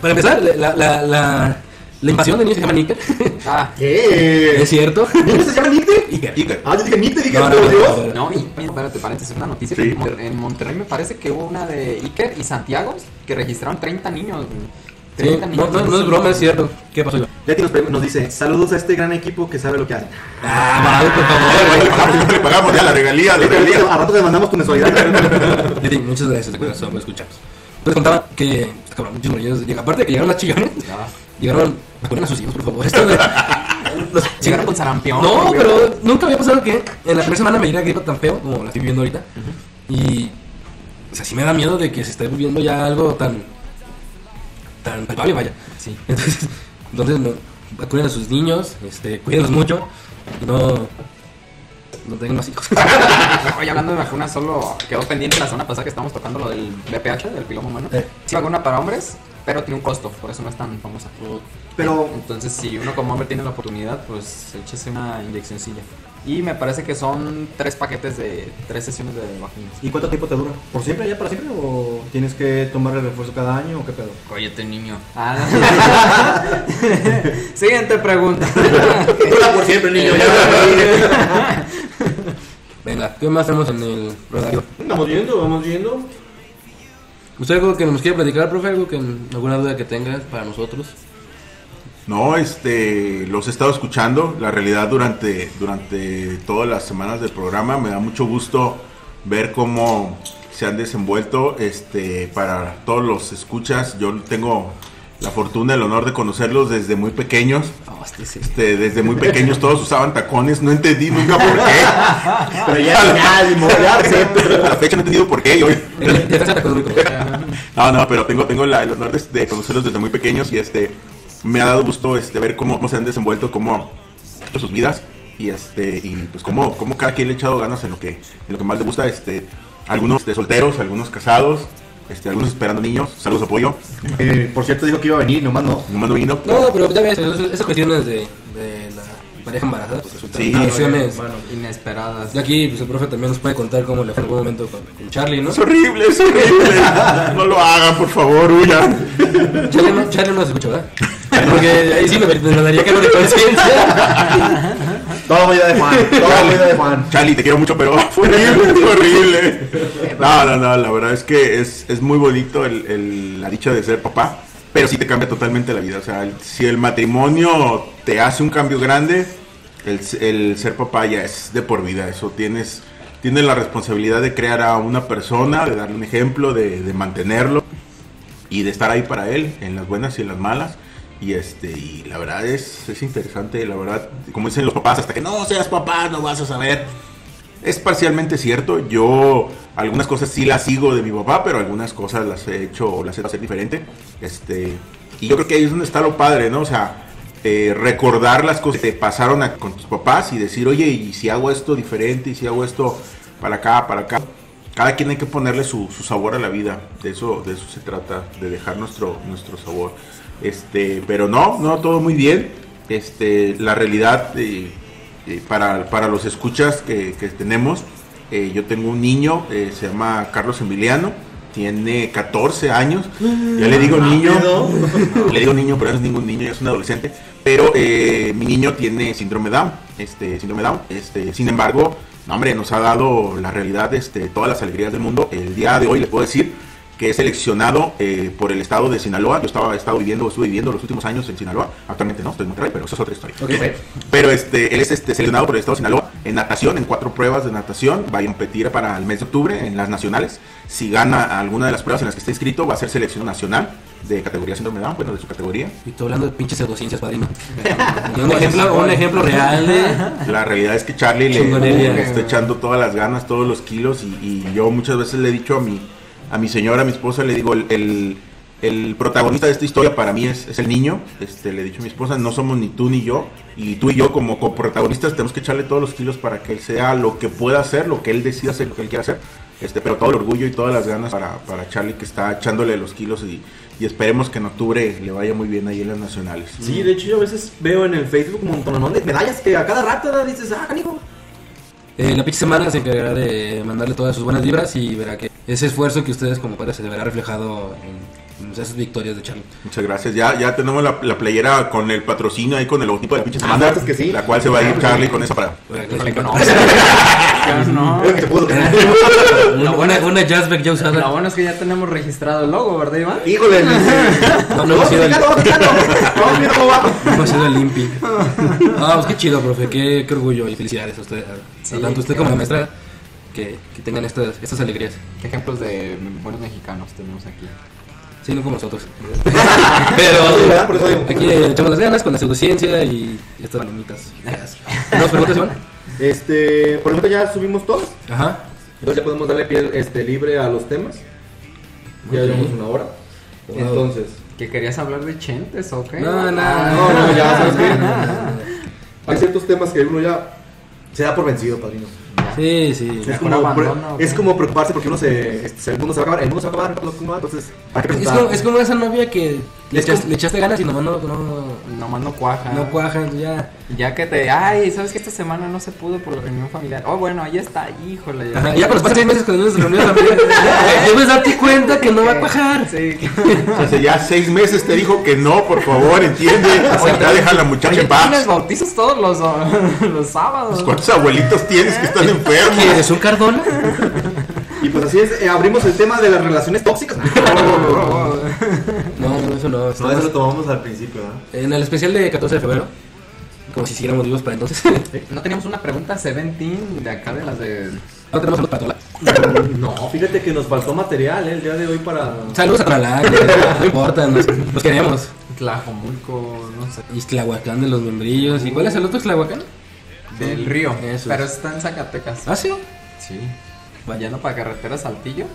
Para empezar, la, la, la, la invasión de niños se llama Níker. Ah, ¿Qué? ¿Es cierto? ¿Niño se llama Nicte? Níker. Iker. Ah, yo dije Nicte, dije, No, no, no, Dios. no, y oye, espérate, paréntesis, una noticia. Sí. En Monterrey me parece que hubo una de Iker y Santiago que registraron 30 niños. Sí, 30 no, no, no es broma, es cierto. ¿Qué pasó, Iván? Leti nos, nos dice, saludos a este gran equipo que sabe lo que hace. Ah, vale, por le favor. pagamos, le pagamos ya la regalía, la regalía. A rato te mandamos tu mensualidad. Leti, muchas gracias de corazón por escucharnos. Les contaba que, está cabrón, muchos morrillos, aparte de que llegaron las chillones, Ah. llegaron, vacunen a sus hijos, por favor. Esto de, los- Llegaron con sarampión. No, güey. pero nunca había pasado que en la primera semana me diera gripa tan feo como la estoy viviendo ahorita. Y, o sea, sí me da miedo de que se esté viviendo ya algo tan, tan palpable, vaya. Sí. Entonces, entonces no, vacunen a sus niños, este, cuídenlos mucho, y no, no tengan más hijos. Oye, hablando de vacunas, solo quedó pendiente la semana pasada que estábamos tocando lo del BPH, del piloma humano. Eh. Sí, vacuna para hombres, pero tiene un costo, por eso no es tan famosa. Pero, Entonces, si uno como hombre tiene la oportunidad, pues échese una inyeccióncilla. Y me parece que son tres paquetes de tres sesiones de vacunas. ¿y cuánto tiempo te dura? ¿Por siempre, ya para siempre? ¿O tienes que tomar el refuerzo cada año o qué pedo? Cóllate, niño. Siguiente pregunta. Dura por siempre, niño. Ya. Venga, ¿qué más tenemos en el rodario? Vamos viendo, vamos viendo. ¿Usted algo que nos quiere platicar, profe? ¿Algo que, alguna duda que tengas para nosotros? No, este, los he estado escuchando, la realidad durante, durante todas las semanas del programa, me da mucho gusto ver cómo se han desenvuelto, este, para todos los escuchas, yo tengo la fortuna, el honor de conocerlos desde muy pequeños, este, desde muy pequeños todos usaban tacones, no entendí nunca por qué, Pero ya, ya, ya, sí. a la fecha no he entendido por qué, y no, no, pero tengo, tengo la- el honor de, de conocerlos desde muy pequeños y este me ha dado gusto este ver cómo, cómo se han desenvuelto, cómo sus vidas y este y pues cómo, cómo cada quien le ha echado ganas en lo que en lo que más le gusta, este algunos de solteros, algunos casados, este algunos esperando niños, saludos apoyo, Eh, por cierto, dijo que iba a venir, nomás no. no mando vino. No, pero ya ves, esas cuestiones de, pareja embarazada, pues Sí. situaciones. Inesperadas. Y aquí, pues el profe también nos puede contar cómo le fue en algún momento con, con Charlie, ¿no? Es horrible, es horrible. No lo hagan, por favor, huyan. Charlie no, Charlie no se escucha, ¿verdad? Porque ahí sí me, me daría cargo de conciencia. Todo vida de Juan, todo vida de Juan. Charlie, te quiero mucho, pero fue horrible, fue horrible. No, no, no, la verdad es que es, es muy bonito el, el- la dicha de ser papá, pero sí te cambia totalmente la vida. O sea, el- si el matrimonio te hace un cambio grande, el, el ser papá ya es de por vida. Eso tienes, tienes la responsabilidad de crear a una persona, de darle un ejemplo, de, de mantenerlo y de estar ahí para él en las buenas y en las malas. Y este y la verdad es, es interesante, la verdad, como dicen los papás, hasta que no seas papá no vas a saber. Es parcialmente cierto, yo algunas cosas sí las sigo de mi papá, pero algunas cosas las he hecho o las he hecho diferente. Este, y yo creo que ahí es donde está lo padre, ¿no? O sea, eh, recordar las cosas que te pasaron a- con tus papás y decir, oye, y si hago esto diferente, y si hago esto para acá, para acá. Cada quien hay que ponerle su, su sabor a la vida. De eso, de eso se trata, de dejar nuestro, nuestro sabor. Este, pero no, no, todo muy bien. Este, la realidad eh, eh, para, para los escuchas que, que tenemos, eh, yo tengo un niño, eh, se llama Carlos Emiliano, tiene 14 años. Ya le digo niño, le digo niño, pero no es ningún niño, es un adolescente. Pero eh, mi niño tiene síndrome Down, este, síndrome Down. Este, sin embargo, no, hombre, nos ha dado la realidad, este, todas las alegrías del mundo. El día de hoy le puedo decir que es seleccionado eh, por el estado de Sinaloa. Yo estaba he estado viviendo, estuve viviendo los últimos años en Sinaloa. Actualmente no, estoy en Monterrey, pero eso es otra historia. Pero este, él es este, seleccionado por el estado de Sinaloa en natación, en cuatro pruebas de natación. Va a competir para el mes de octubre en las nacionales. Si gana alguna de las pruebas en las que está inscrito, va a ser selección nacional de categoría síndrome Down, bueno, de su categoría. Y estoy hablando de pinches pseudociencias, padrino. Un ejemplo, un ejemplo real de... La realidad es que Charlie le, está echando todas las ganas, todos los kilos y, y yo muchas veces le he dicho a mi, a mi señora, a mi esposa, le digo, el, el, protagonista de esta historia para mí es, es el niño, este, le he dicho a mi esposa, no somos ni tú ni yo, y tú y yo como coprotagonistas tenemos que echarle todos los kilos para que él sea lo que pueda hacer, lo que él decida hacer, lo que él quiera hacer, este, pero todo el orgullo y todas las ganas para, para Charlie que está echándole los kilos y, y esperemos que en octubre le vaya muy bien ahí en las nacionales. Sí, de hecho yo a veces veo en el Facebook un montón de medallas que a cada rato dices, ah, canijo. Eh, la pinche semana se encargará de mandarle todas sus buenas vibras y verá que ese esfuerzo que ustedes como padres se verá reflejado en esas victorias de Charlie. Muchas gracias. Ya, ya tenemos la, la playera con el patrocinio ahí con el logotipo de pinche Ah, semana. ¿verdad que sí? La cual se va a ir Charlie con esa para. No. Se pudo. Una, jazzback ya usada. Lo bueno es que ya tenemos registrado el logo, ¿verdad, Iván? Híjole, No, no hemos ido al, vamos quitando, vamos viendo cómo va. no hemos ido al Olympic. Ah, pues qué chido, profe. Qué, qué orgullo y felicidades a usted. a- Sí, tanto usted como la maestra que, que tengan estas, estas alegrías. ¿Qué ejemplos de buenos mexicanos tenemos aquí? Sí, no como nosotros. Pero Por eso digo. aquí le echamos las ganas con la pseudociencia y estas balonitas. ¿Nos preguntas, Iván? Este, por lo tanto ya subimos todos. Ajá. Entonces ya podemos darle pie este, libre a los temas. Ya Ok. llevamos una hora. Wow. Entonces, ¿Que querías hablar de Chentes o qué? No, no, Ah, no, no, ya sabes qué. Hay ciertos temas que uno ya se da por vencido, padrino. Sí, sí. Es como, abandono, es como preocuparse porque uno se, este, el mundo se va a acabar, el mundo se va a acabar, entonces Es como, es como esa novia que le, echas- como- le echaste ganas y nomás no, no, no, Nomás no cuaja. no cuajan, ya. Ya que te. Ay, ¿sabes que esta semana no se pudo por la reunión familiar? Oh, bueno, ahí está, híjole. Ya. Ajá, ya cuando pasan seis meses con unos reuniones familiares, debes darte cuenta que no va a cuajar. Sí. Hace ya seis meses te dijo que no, por favor, entiende. Ya deja a la muchacha Oye, en tienes paz. bautizos todos los, los sábados. ¿Cuántos abuelitos tienes que están enfermos? ¿Qué eres un Cardona? Y pues así es, eh, abrimos el tema de las relaciones tóxicas. No, no, eso no. No, estamos eso lo tomamos al principio, ¿no? En el especial de 14 de febrero, como si siguiéramos vivos para entonces. No teníamos una pregunta Seventeen de acá de las de. No tenemos a los patola. No, fíjate que nos faltó material eh, el día de hoy para... Saludos a Tonalá, no importa, nos, los queremos. Tlajomulco, no sé. Y Tlahuacán de los membrillos. ¿Y cuál es el otro Tlahuacán? Del río. Eso Pero es. está en Zacatecas. Ah, sí. Sí. Vayando para carretera Saltillo.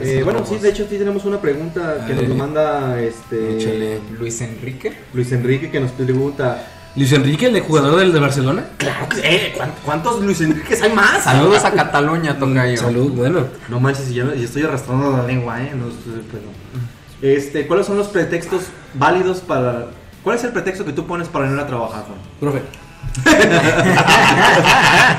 Eh, bueno, sí, de hecho sí tenemos una pregunta que nos manda este Échale. Luis Enrique. Luis Enrique que nos pregunta, Luis Enrique, el jugador del de Barcelona. claro que eh, ¿cuán- ¿cuántos Luis Enriques hay más? Saludos a Cataluña, Tocayo. Salud, bueno. No manches, yo, yo estoy arrastrando la lengua, eh. No, estoy- pues no. Este, ¿cuáles son los pretextos válidos para ¿Cuál es el pretexto que tú pones para no ir a trabajar, Juan? Profe.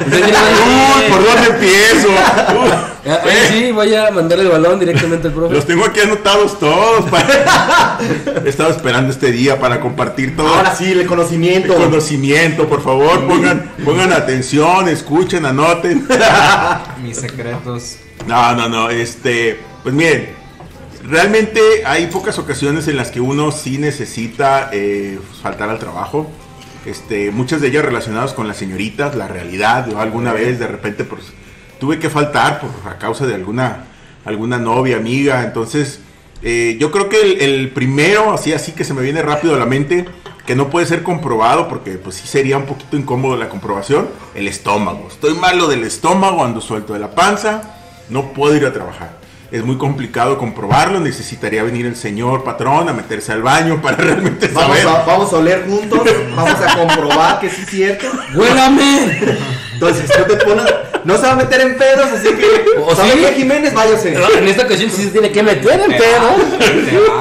Uy, ¿por dónde empiezo? Uy, Ah, oye, sí, voy a mandar el balón directamente al profe. los tengo aquí anotados todos. para- He estado esperando este día para compartir todo. Ahora sí, el conocimiento. el conocimiento, por favor, pongan, pongan atención, escuchen, anoten. Mis secretos. No, no, no, este, pues miren, realmente hay pocas ocasiones en las que uno sí necesita eh, faltar al trabajo. Este, muchas de ellas relacionadas con las señoritas, la realidad. Yo alguna vez de repente pues, tuve que faltar por a causa de alguna, alguna novia, amiga. Entonces, eh, yo creo que el, el primero, así, así que se me viene rápido a la mente, que no puede ser comprobado porque pues sí sería un poquito incómodo la comprobación, el estómago. Estoy malo del estómago, ando suelto de la panza, no puedo ir a trabajar. Es muy complicado comprobarlo, necesitaría venir el señor patrón a meterse al baño para realmente Vamos saber. a, vamos a oler juntos, vamos a comprobar que sí es cierto. ¡Huélame! Entonces, no te pones, no se va a meter en pedos, así que, ¿O ¿sabe sí? Jiménez? Váyase. No, en esta ocasión sí se tiene que meter en pedo.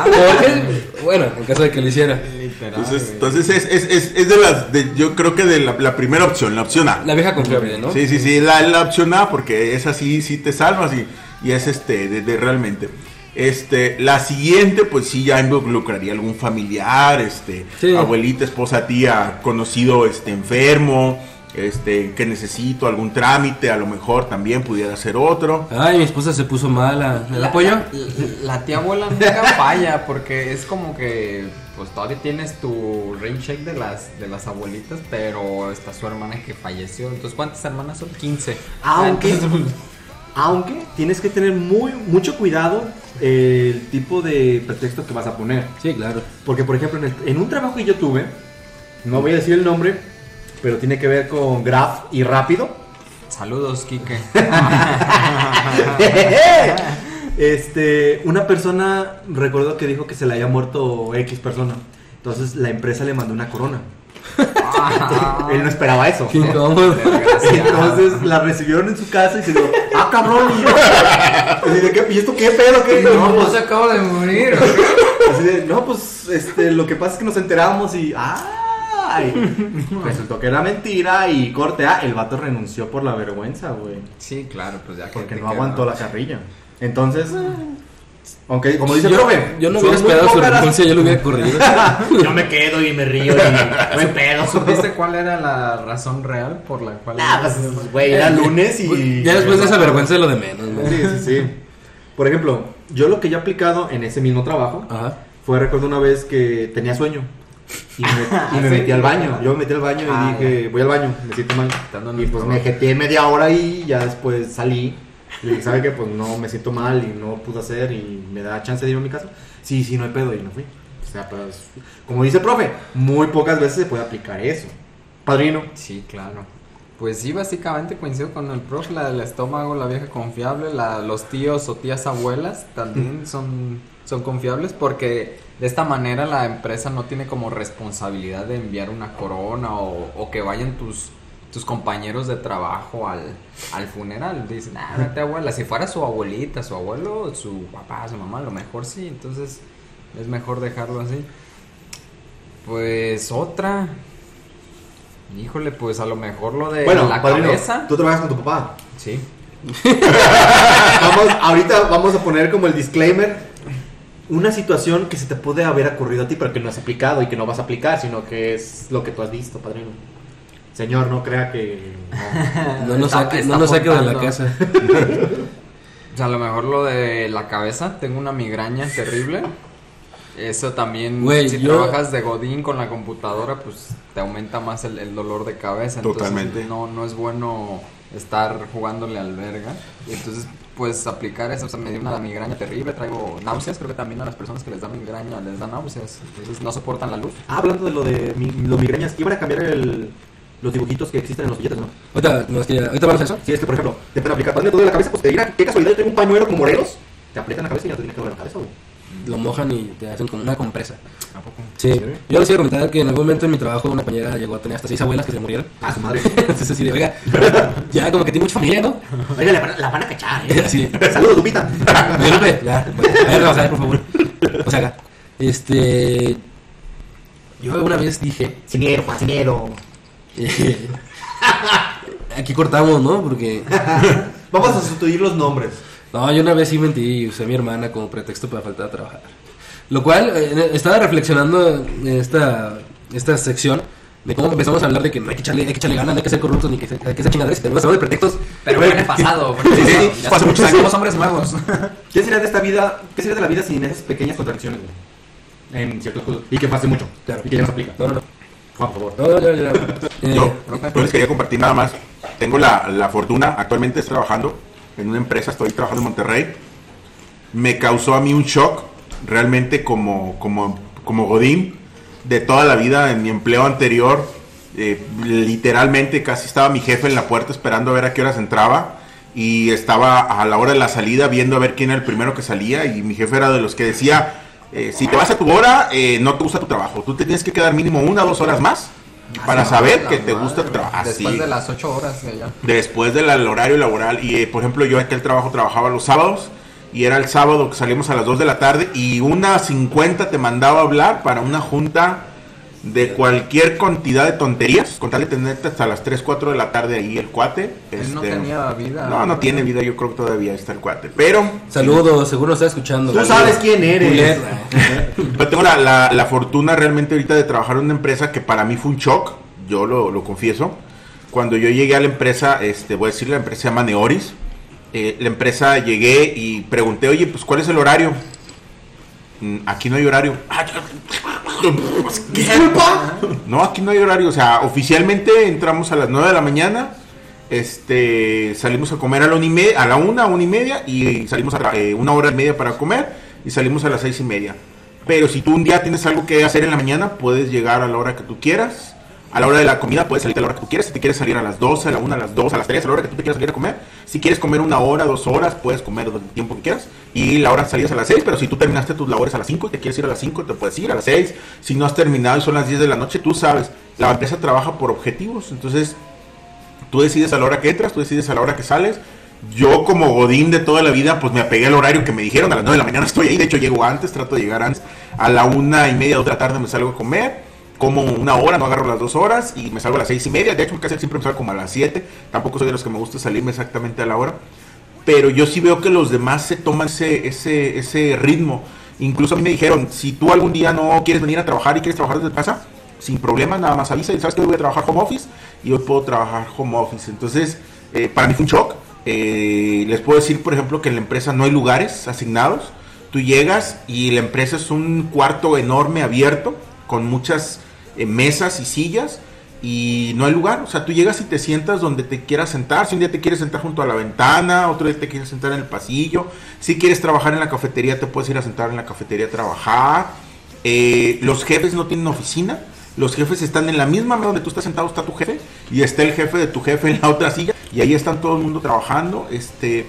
Porque, bueno, en caso de que lo hiciera. Literal, Entonces, entonces es, es, es, es de las, de- yo creo que de la, la primera opción, la opción A. La vieja confiable, ¿no? Sí, sí, sí, la, la opción A, porque es así, sí te salvas y, y es este, de, de realmente. Este, la siguiente, pues sí, ya involucraría algún familiar, este, Sí. abuelita, esposa, tía, conocido, este, enfermo, este, que necesito algún trámite, a lo mejor también pudiera ser otro. Ay, mi esposa se puso mala. ¿El apoyo? La, la tía abuela nunca falla porque es como que pues todavía tienes tu rain check de las de las abuelitas, pero está su hermana que falleció. Entonces, ¿cuántas hermanas son? 15. Aunque- Entonces, pues, Aunque tienes que tener muy mucho cuidado el tipo de pretexto que vas a poner. Sí, claro. Porque, por ejemplo, en, el- en un trabajo que yo tuve, no voy a decir el nombre, pero tiene que ver con Graph y Rápido. saludos, Kike. este, una persona, recuerdo que dijo que se le había muerto X persona. Entonces la empresa le mandó una corona. Él no esperaba eso. Entonces la recibieron en su casa y se dijo, ah cabrón, y, así de, ¿qué- ¿y esto qué pedo? ¿Qué? No, no se acaba de morir. Así de, no, pues este, lo que pasa es que nos enteramos y. ¡Ay! Resultó que era mentira y corte A, el vato renunció por la vergüenza, güey. Sí, claro, pues ya que Porque no aguantó la carrilla. Entonces, aunque como dice el profe, Yo no hubiera esperado su renuncia, yo lo hubiera corrido. Yo me quedo y me río y hay pedo. ¿Supiste cuál era la razón real por la cual... Nah, pues, güey, era lunes y. Ya después de esa vergüenza es lo de menos, ¿no? Sí, sí, sí. Por ejemplo, yo lo que yo he aplicado en ese mismo trabajo Ajá. fue, recuerdo una vez que tenía sueño. Y me, y me ¿Sí? metí al baño. Yo me metí al baño y Ah, dije, voy al baño, me siento mal. Y pues me jeteé media hora y ya después salí. Y dije, ¿sabe qué? Pues no, me siento mal y no pude hacer y me da chance de ir a mi casa. Sí, sí, no hay pedo y no fui. O sea, pues, como dice el profe, muy pocas veces se puede aplicar eso. Padrino. Sí, claro. Pues sí, básicamente coincido con el profe, la del estómago, la vieja confiable, la, los tíos o tías abuelas también son, son confiables porque de esta manera la empresa no tiene como responsabilidad de enviar una corona o, o que vayan tus, tus compañeros de trabajo al, al funeral. Dicen, ah, vete abuela, si fuera su abuelita, su abuelo, su papá, su mamá, a lo mejor sí, entonces es mejor dejarlo así. Pues otra. Híjole, pues a lo mejor lo de bueno, la padrino, cabeza. tú trabajas con tu papá. Sí. Vamos, ahorita vamos a poner como el disclaimer. Una situación que se te puede haber ocurrido a ti, pero que no has aplicado y que no vas a aplicar, sino que es lo que tú has visto, padrino. Señor, no crea que. no. No nos Está- saque, no nos saque de la casa. O sea, a lo mejor lo de la cabeza. Tengo una migraña terrible. Eso también, Güey, si yo- trabajas de godín con la computadora, pues te aumenta más el, el dolor de cabeza. Entonces, Totalmente. No, no es bueno estar jugándole al verga. Y entonces, pues aplicar eso. O sea, me dio una migraña terrible. Traigo náuseas. Creo que también a las personas que les da migraña les da náuseas. Entonces no soportan la luz. Ah, hablando de lo de mi, los migrañas, iban a cambiar el, los dibujitos que existen en los billetes, ¿no? Ahorita, no, es que ahorita vamos a eso. Si es que, por ejemplo, te pueden aplicar padrino todo de la cabeza, pues te dirán, qué casualidad, yo tengo un pañuelo como Morelos. Te aprietan la cabeza y ya te tiene que doler la cabeza, güey. Lo mojan y te hacen como una compresa. ¿A poco? Sí. Yo les iba a comentar que en algún momento en mi trabajo una compañera llegó a tener hasta seis abuelas que se murieron. Ah, su madre. Entonces así de, oiga, ya como que tiene mucha familia, ¿no? Oiga, la, van- la van a cachar, ¿eh? Así. Saludos, Lupita. Lupe, ya, bueno, a ver, vamos a ver, por favor. O sea, acá. Este. Yo alguna vez dije. Sin miedo, Juan, sin miedo. Eh, aquí cortamos, ¿no? Porque. Vamos a sustituir los nombres. No, yo una vez sí mentí y usé a mi hermana como pretexto para faltar a trabajar. Lo cual, eh, estaba reflexionando en esta, esta sección de cómo empezamos a hablar de que no hay que echarle, hay que echarle ganas, no hay que ser corruptos ni que, hay que ser chingaderas y tenemos que hablar de pretextos. Pero Güey, en el pasado. porque Sí, sí, ya- sí, ya pasó años. somos hombres nuevos. ¿Qué sería de esta vida? ¿Qué sería de la vida sin esas pequeñas contradicciones, güey? En ciertos cosas. Y que pase mucho. Claro. Y que ya nos aplica. No, no, no. Por favor. No. Eh, Yo, yo les quería compartir nada más. Tengo la, la fortuna, actualmente estoy trabajando en una empresa, estoy trabajando en Monterrey. Me causó a mí un shock, realmente como, como, como Godín, de toda la vida en mi empleo anterior. eh, literalmente casi estaba mi jefe en la puerta esperando a ver a qué horas entraba. Y estaba a la hora de la salida viendo a ver quién era el primero que salía. Y mi jefe era de los que decía, eh, si te vas a tu hora, eh, no te gusta tu trabajo. Tú te tienes que quedar mínimo una o dos horas más para saber que te madre, gusta tu trabajo. Después Así. de las 8 horas de allá. Después del horario laboral. Y eh, por ejemplo, yo aquel trabajo trabajaba los sábados. Y era el sábado que salimos a las 2 de la tarde. Y una 50 te mandaba a hablar para una junta de cualquier cantidad de tonterías, con tal de tenerte hasta las 3, 4 de la tarde ahí el cuate. Él no este, tenía vida. No, no tiene vida, yo creo que todavía está el cuate. Pero Saludos, seguro está escuchando. Tú sabes quién eres. Yo tengo la, la- la fortuna realmente ahorita de trabajar en una empresa que para mí fue un shock, yo lo, lo confieso. Cuando yo llegué a la empresa, este, voy a decir, la empresa se llama Neoris. Eh, la empresa llegué y pregunté, oye, pues ¿cuál es el horario? "Mm, Aquí no hay horario. "Ah, ¿Qué? No, aquí no hay horario. O sea, oficialmente entramos a las 9 de la mañana. Este, salimos a comer a la una y media, a la una, una y media, y salimos a eh, una hora y media para comer, y salimos a las seis y media. Pero si tú un día tienes algo que hacer en la mañana, puedes llegar a la hora que tú quieras. A la hora de la comida puedes salir a la hora que tú quieras. Si te quieres salir a las 12, a la 1, a las 2, a las 3, a la hora que tú te quieras salir a comer. Si quieres comer una hora, dos horas, puedes comer el tiempo que quieras. Y la hora de salida es a las 6, pero si tú terminaste tus labores a las 5 y te quieres ir a las 5, te puedes ir a las 6. Si no has terminado y son las 10 de la noche, tú sabes, la empresa trabaja por objetivos. Entonces, tú decides a la hora que entras, tú decides a la hora que sales. Yo como Godín de toda la vida, pues me apegué al horario que me dijeron, a las 9 de la mañana estoy ahí, de hecho llego antes, trato de llegar antes, a la una y media, de la tarde me salgo a comer, como una hora, no agarro las dos horas y me salgo a las seis y media, de hecho casi siempre me salgo como a las 7, tampoco soy de los que me gusta salirme exactamente a la hora, pero yo sí veo que los demás se toman ese, ese, ese ritmo. Incluso a mí me dijeron, si tú algún día no quieres venir a trabajar y quieres trabajar desde casa, sin problema, nada más avisa y sabes que voy a trabajar home office y hoy puedo trabajar home office. Entonces, eh, para mí fue un shock. Eh, les puedo decir, por ejemplo, que en la empresa no hay lugares asignados. Tú llegas y la empresa es un cuarto enorme abierto con muchas mesas y sillas y no hay lugar. O sea, tú llegas y te sientas donde te quieras sentar. Si un día te quieres sentar junto a la ventana, otro día te quieres sentar en el pasillo. Si quieres trabajar en la cafetería, te puedes ir a sentar en la cafetería a trabajar. Eh, los jefes no tienen oficina. Los jefes están en la misma mesa donde tú estás sentado, está tu jefe. Y está el jefe de tu jefe en la otra silla. Y ahí están todo el mundo trabajando. Este.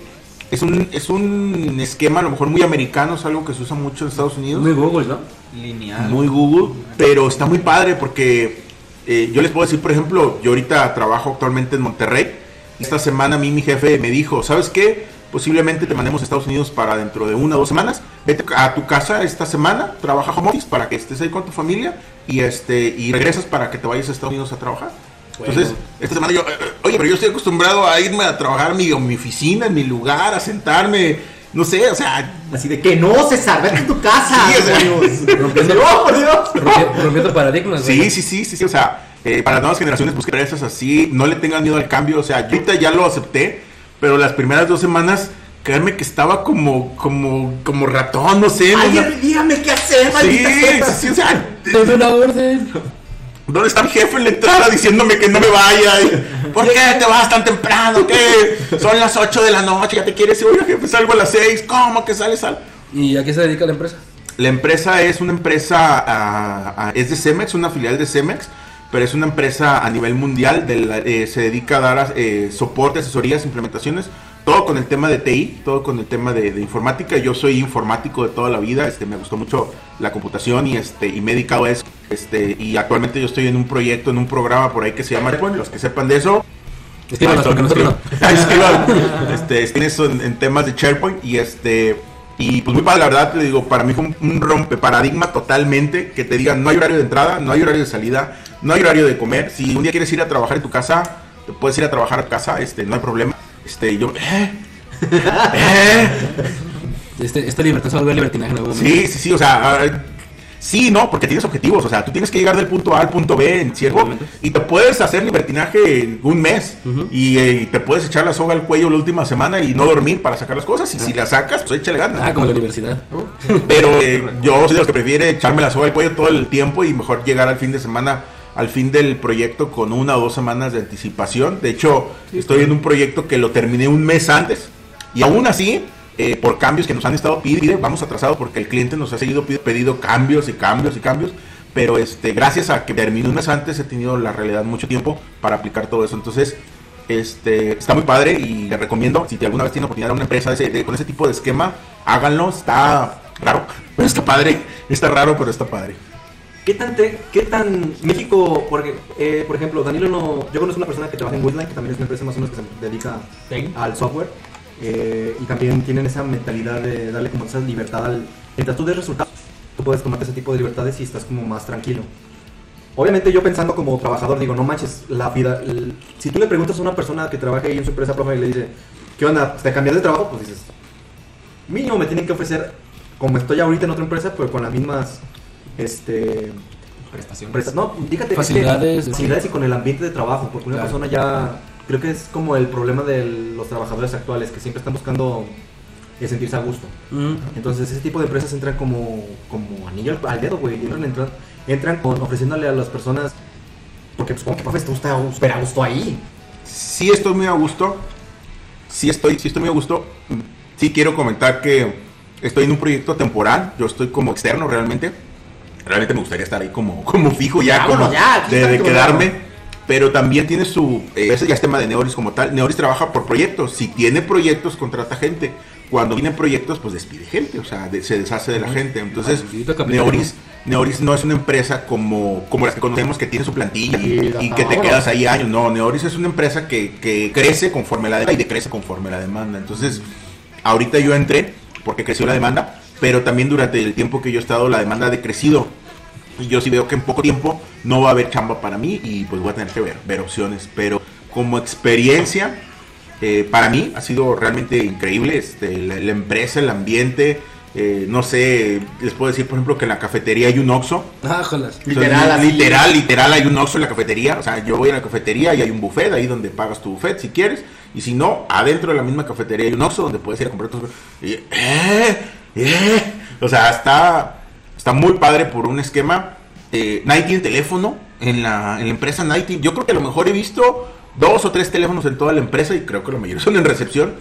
Es un, es un esquema a lo mejor muy americano, es algo que se usa mucho en Estados Unidos Muy Google, ¿no? Lineal. muy Google, pero está muy padre porque eh, yo les puedo decir, por ejemplo, yo ahorita trabajo actualmente en Monterrey. Esta semana a mí mi jefe me dijo, ¿sabes qué? Posiblemente te mandemos a Estados Unidos para dentro de una o dos semanas. Vete a tu casa esta semana, trabaja home office para que estés ahí con tu familia y este y regresas para que te vayas a Estados Unidos a trabajar. Entonces, esta semana yo, eh, oye, pero yo estoy acostumbrado a irme a trabajar en mi, en mi oficina, en mi lugar, a sentarme, no sé, o sea, Así de que no, César, vete a tu casa. Sí, o sea, rompiendo- ¡Oh, por Dios! Rompi- Rompiendo paradigmas. Sí, sí, sí, sí, sí, o sea, eh, para las nuevas generaciones busquen empresas así, no le tengan miedo al cambio, o sea, yo ahorita ya lo acepté, pero las primeras dos semanas, créanme que estaba como, como, como ratón, no sé, Ay, una- dígame qué hacer, sí, maldita sea. sí, sí, o sea, Te doy una orden. ¿Dónde está mi jefe en la entrada diciéndome que no me vaya? Y, ¿Por qué te vas tan temprano? ¿Qué? Son las 8 de la noche, ya te quieres ir, oye, jefe, salgo a las 6, ¿cómo que sales al...? ¿Y a qué se dedica la empresa? La empresa es una empresa, ah, ah, es de Cemex, una filial de Cemex, pero es una empresa a nivel mundial, de la- eh, se dedica a dar eh, soporte, asesorías, implementaciones, todo con el tema de TI, todo con el tema de, de informática. Yo soy informático de toda la vida, este, me gustó mucho la computación y, este, y me he dedicado a eso. Este, y actualmente yo estoy en un proyecto, en un programa por ahí que se llama, bueno, los que sepan de eso. Escriban, este, escriben eso en, en temas de SharePoint y este y pues muy padre, la verdad te digo, para mí fue un, un rompe paradigma totalmente que te digan no hay horario de entrada, no hay horario de salida, no hay horario de comer. Si un día quieres ir a trabajar en tu casa, te puedes ir a trabajar a casa, este, no hay problema. Este, yo, ¿eh? ¿Eh? Este, esta libertad se va a volver libertinaje en algún momento. Sí, sí, sí, o sea, ah, sí, no, porque tienes objetivos, o sea, tú tienes que llegar del punto A al punto B en ciervo y te puedes hacer libertinaje en un mes y, eh, y te puedes echar la soga al cuello la última semana y no dormir para sacar las cosas y si las sacas, pues échale ganas. Ah, como la universidad. Pero eh, yo soy de los que prefiere echarme la soga al cuello todo el tiempo y mejor llegar al fin de semana, al fin del proyecto con una o dos semanas de anticipación. De hecho, estoy en un proyecto que lo terminé un mes antes y aún así, eh, por cambios que nos han estado pidiendo, vamos atrasados porque el cliente nos ha seguido pedido cambios y cambios y cambios. Pero este, gracias a que terminé un mes antes, he tenido la realidad mucho tiempo para aplicar todo eso. Entonces, este, está muy padre y le recomiendo, si te alguna vez tiene oportunidad de una empresa de ese- de- con ese tipo de esquema, háganlo, está raro, pero está padre, está raro, pero está padre. ¿Qué tan, te- qué tan México, porque, eh, por ejemplo, Danilo no, yo conozco una persona que trabaja en Woodline, que también es una empresa más o menos que se dedica al software, eh, y también tienen esa mentalidad de darle como esa libertad al, mientras tú des resultados, tú puedes tomarte ese tipo de libertades y estás como más tranquilo. Obviamente yo pensando como trabajador digo, no manches, la vida... el- si tú le preguntas a una persona que trabaja ahí en su empresa profe y le dice, ¿qué onda? ¿Te cambias de trabajo? Pues dices, mínimo me tienen que ofrecer, como estoy ahorita en otra empresa, pues con las mismas, este... Prestaciones. presta- no, es que- Facilidades, facilidades y con el ambiente de trabajo, porque una Claro. persona ya... Creo que es como el problema de los trabajadores actuales, que siempre están buscando sentirse a gusto. Mm. Entonces ese tipo de empresas entran como, como anillo al, al dedo, güey. Entran, entran, entran con, ofreciéndole a las personas, porque pues como que profe, tú estás súper a gusto ahí. Sí estoy muy a gusto. Sí estoy, sí estoy muy a gusto. Sí quiero comentar que estoy en un proyecto temporal. Yo estoy como externo realmente. Realmente me gustaría estar ahí como, como fijo ya, como ya, de, quedarme. Pero también tiene su... eh, ese ya es tema de Neoris como tal. Neoris trabaja por proyectos. Si tiene proyectos, contrata gente. Cuando tiene proyectos, pues despide gente. O sea, de- se deshace de la gente. Entonces. Neoris, Neoris no es una empresa como, como las que conocemos que tiene su plantilla y, y que te quedas ahí años. No, Neoris es una empresa que, que crece conforme la demanda y decrece conforme la demanda. Entonces, ahorita yo entré porque creció la demanda, pero también durante el tiempo que yo he estado la demanda ha decrecido. Y yo sí veo que en poco tiempo no va a haber chamba para mí y pues voy a tener que ver, ver opciones. Pero como experiencia, eh, para mí ha sido realmente increíble. Este, la, la empresa, el ambiente, eh, no sé, les puedo decir por ejemplo que en la cafetería hay un Oxxo. Ah. Literal, literal, literal, hay un Oxxo en la cafetería. O sea, yo voy a la cafetería y hay un buffet ahí donde pagas tu buffet si quieres. Y si no, adentro de la misma cafetería hay un Oxxo donde puedes ir a comprar tus. Y, eh, eh. O sea, está, está muy padre por un esquema. Eh, teléfono en la, empresa. Tiene- yo creo que a lo mejor he visto dos o tres teléfonos en toda la empresa y creo que la mayoría son en recepción.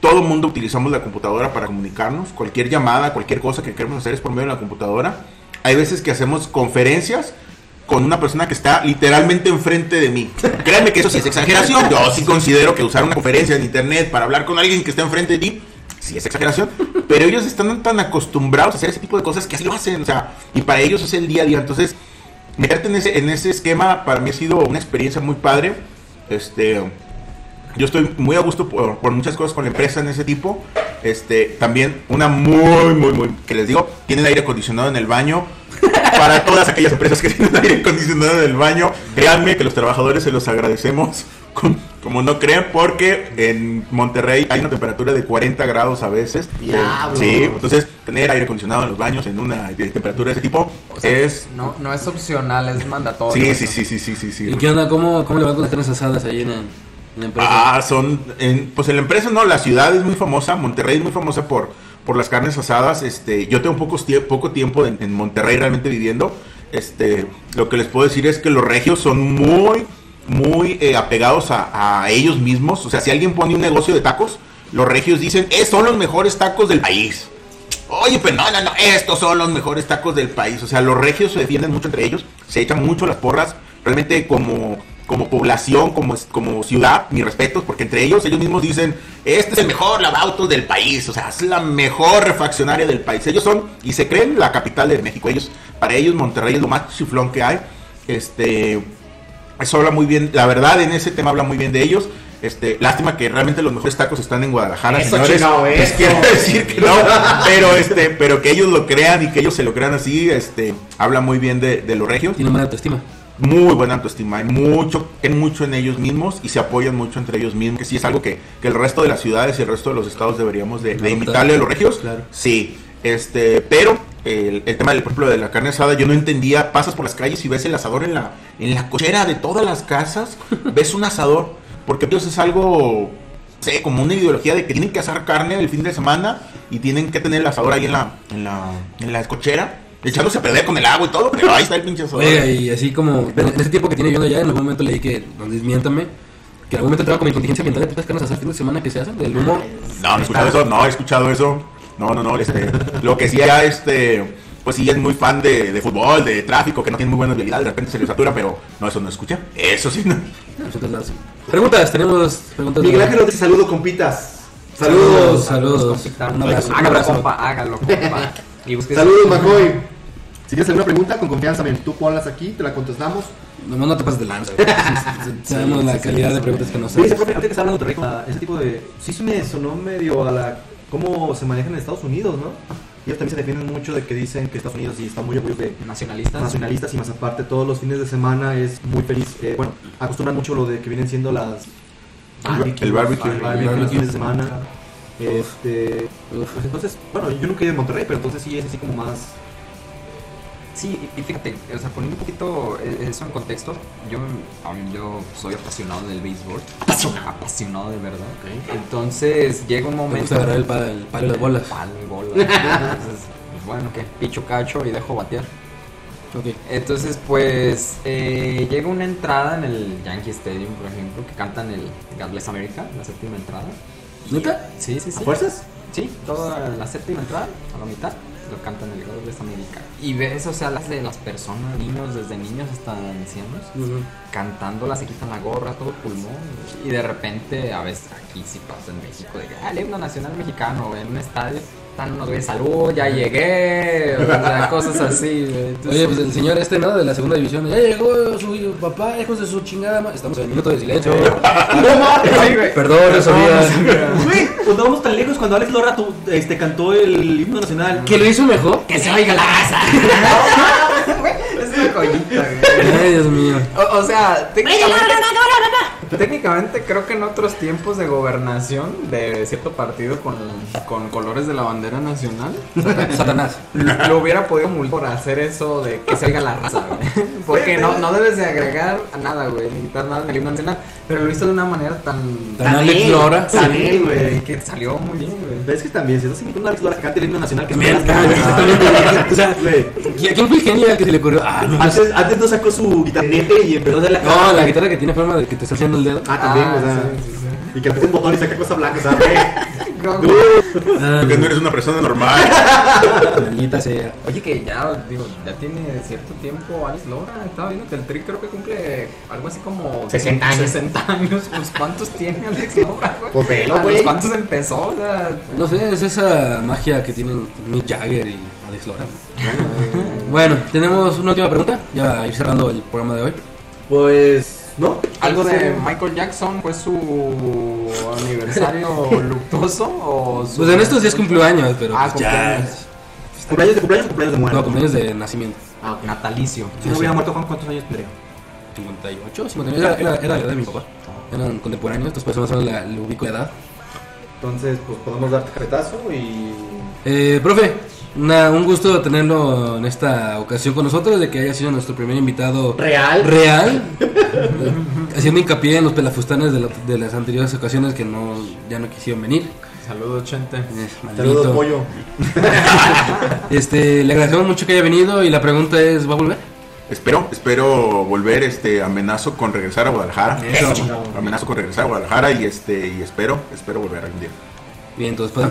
Todo mundo utilizamos la computadora para comunicarnos. Cualquier llamada, cualquier cosa que queremos hacer es por medio de la computadora. Hay veces que hacemos conferencias con una persona que está literalmente enfrente de mí. Créanme que eso sí es exageración. Yo sí considero que usar una conferencia en internet para hablar con alguien que está enfrente de ti, sí es exageración. Pero ellos están tan acostumbrados a hacer ese tipo de cosas que así lo hacen. O sea, y para ellos es el día a día. Entonces, meterte en ese, en ese esquema para mí ha sido una experiencia muy padre. Este, yo estoy muy a gusto por, muchas cosas con la empresa en ese tipo. Este, también una muy, muy, muy, que les digo, tienen aire acondicionado en el baño. Para todas aquellas empresas que tienen aire acondicionado en el baño, créanme que los trabajadores se los agradecemos. com- Como no creen, porque en Monterrey hay una temperatura de 40 grados a veces. Diablo. Sí, entonces tener aire acondicionado en los baños en una de temperatura de ese tipo es. No, no es opcional, es mandatorio. Sí, sí, sí, sí, sí, sí, sí. ¿Y qué onda? ¿Cómo, cómo le van con las carnes asadas ahí en, en la empresa? Ah, son, en, pues en la empresa no, la ciudad es muy famosa, Monterrey es muy famosa por, por las carnes asadas. Este, yo tengo pocos tie- poco tiempo en, en Monterrey realmente viviendo. Este, lo que les puedo decir es que los regios son muy, muy eh, apegados a, ellos mismos. O sea, si alguien pone un negocio de tacos, los regios dicen, "Eh, son los mejores tacos del país. Oye, pero no, no, no, estos son los mejores tacos del país. O sea, los regios se defienden mucho entre ellos, se echan mucho las porras. Realmente como, como población, como, como ciudad, mis respetos, porque entre ellos, ellos mismos dicen, este es el mejor lavautos del país. O sea, es la mejor refaccionaria del país. Ellos son, y se creen la capital de México. Ellos, para ellos Monterrey es lo más chiflón que hay. Este, eso habla muy bien, la verdad en ese tema habla muy bien de ellos. Este, lástima que realmente los mejores tacos están en Guadalajara, Eso, señores. chingado, Les eso. quiero decir que no, pero este, pero que ellos lo crean y que ellos se lo crean así, este, habla muy bien de, de los regios. Tiene buena autoestima. Muy buena autoestima, hay mucho, creen mucho en ellos mismos y se apoyan mucho entre ellos mismos, que sí es algo que, que el resto de las ciudades y el resto de los estados deberíamos de, imitarle a los regios. Claro. Sí, este, pero el, el tema del, por ejemplo, de la carne asada, yo no entendía, pasas por las calles y ves el asador en la, en la cochera de todas las casas, ves un asador, porque ellos es algo, sé, como una ideología de que tienen que asar carne el fin de semana y tienen que tener el asador ahí en la, en la, en la cochera, echándose a perder con el agua y todo, pero ahí está el pinche asador. Oiga, y así como, en ese tiempo que tiene viviendo allá, en algún momento leí que, no, desmiéntame, que en algún momento entraba como contingencia ambiental de tantas carnes asadas fin de semana que se hacen, del humo. No, no he escuchado eso, no he escuchado eso. No, no, no, este, lo que sí ya, este, pues sí es muy fan de, de fútbol, de tráfico, que no tiene muy buena habilidad, de repente se le satura, pero no, eso no escucha. Eso sí, no. Preguntas, tenemos preguntas. Miguel Ángel te saludo, compitas. Saludos, Saludos. saludos. Hágalo, compa, hágalo, compa. Saludos, Macoy. Si tienes alguna pregunta, con confianza, ven, tú ponlas aquí, te la contestamos. Nomás no te pases de lanza. Sabemos la calidad de preguntas que nos Sí, ese haces. profe, ahorita que está hablando de Monterrey, ah, ese tipo de... Sí se me sonó medio a la... cómo se maneja en Estados Unidos, ¿no? ellos también se defienden mucho de que dicen que Estados Unidos sí está muy orgulloso de Nacionalistas. nacionalistas y más aparte todos los fines de semana es muy feliz. eh, bueno, acostumbran mucho lo de que vienen siendo las El- el barbecue. el barbecue los fines de semana. Este, pues entonces, bueno, yo nunca he ido a Monterrey, pero entonces sí es así como más. Sí, y fíjate, o sea, poniendo un poquito eh, eso en contexto, yo, yo soy apasionado del béisbol. Apasionado. Apasionado de verdad. Entonces llega un Me momento. agarrar el, pa- el palo de bolas. Palo y bola. Entonces, pues bueno, que picho cacho y dejo batear. Ok. Entonces, pues eh, llega una entrada en el Yankee Stadium, por ejemplo, que cantan el God Bless America, la séptima entrada. ¿Neta? Sí, sí, sí. ¿A fuerzas? Sí, toda la séptima entrada, a la mitad, lo cantan el God Bless America. Y ves, o sea, las de las personas, niños, desde niños hasta ancianos, cantándola, se quitan la gorra, todo pulmón. Y de repente, a veces aquí sí pasa en México, de que, ah, el himno nacional mexicano, en un estadio, están unos güeyes, salud, ya llegué, o sea, cosas así. güey. Entonces, Oye, pues el señor este, ¿no? De la segunda división. Ya llegó su papá, hijos de su chingada. ma-". Estamos en el minuto de silencio. Güey. Perdón, eso. Güey, pues no vamos tan lejos cuando Alex Lora tu- este, cantó el himno nacional. ¿Que lo hizo mejor? Que se oiga la. Güey, es una joyita, güey. Ay, Dios mío. O, o sea, técnicamente, técnicamente creo que en otros tiempos de gobernación de cierto partido con, con colores de la bandera nacional, Satanás. lo, hubiera podido multar por hacer eso de que se oiga la raza, güey. Porque no, no debes de agregar a nada, güey, ni quitar nada en el himno nacional, pero lo hizo de una manera tan... Tan Alex él, Lora. tan él, güey, que salió muy bien, güey. ¿Ves que también? Si estás invitando a Alex Lora que cante el himno nacional, que exactamente. O sea, Güey, ¿qui- ¿quién fue el genio al que se le ocurrió? Ah, no. Antes, antes no sacó su guitarnete y empezó a hacer la. No, la guitarra que tiene forma de que te está haciendo el dedo. Ah, también, Ah, o sea. sí, sí, sí. Y que aprieta un botón y saca cosa blanca, ¿sabes? No, Ah, Porque no eres una persona normal. maldita sea. Oye, que ya, digo, ya tiene cierto tiempo Alex Lora. Estaba viendo que el Tri creo que cumple algo así como 60 años. 60 años. Pues, ¿cuántos tiene Alex Lora, güey? Pues velo, ¿A los güey. ¿Cuántos empezó? O sea, No sé, es esa magia que tienen Mick Jagger y Alex Lora. Bueno, tenemos una última pregunta. Ya ir cerrando el programa de hoy. Pues. ¿No? ¿Algo de Michael Jackson fue su aniversario luctuoso? O su- Pues en estos días cumplió años, pero Ah, pues ya. cumpleaños. ¿Cumpleaños de cumpleaños o cumpleaños de muerte? No, cumpleaños de nacimiento. Ah, ok. Natalicio. Si no hubiera muerto, Juan, ¿cuántos años tendría? 58, 59. Era, era, era la edad de mi papá. Eran contemporáneos, más o menos la, la ubico de edad. Entonces, pues podemos darte carretazo y. Eh, profe, una- un gusto tenerlo en esta ocasión con nosotros, de que haya sido nuestro primer invitado ¿Real? real, haciendo hincapié en los pelafustanes de, la- de las anteriores ocasiones que no ya no quisieron venir. Saludos, Chente. Saludos, pollo. Este, le agradecemos mucho que haya venido y la pregunta es, ¿va a volver? Espero, espero volver, este, amenazo con regresar a Guadalajara. Eso. Amenazo con regresar a Guadalajara y este, y espero, espero volver algún día. Bien, entonces, pues,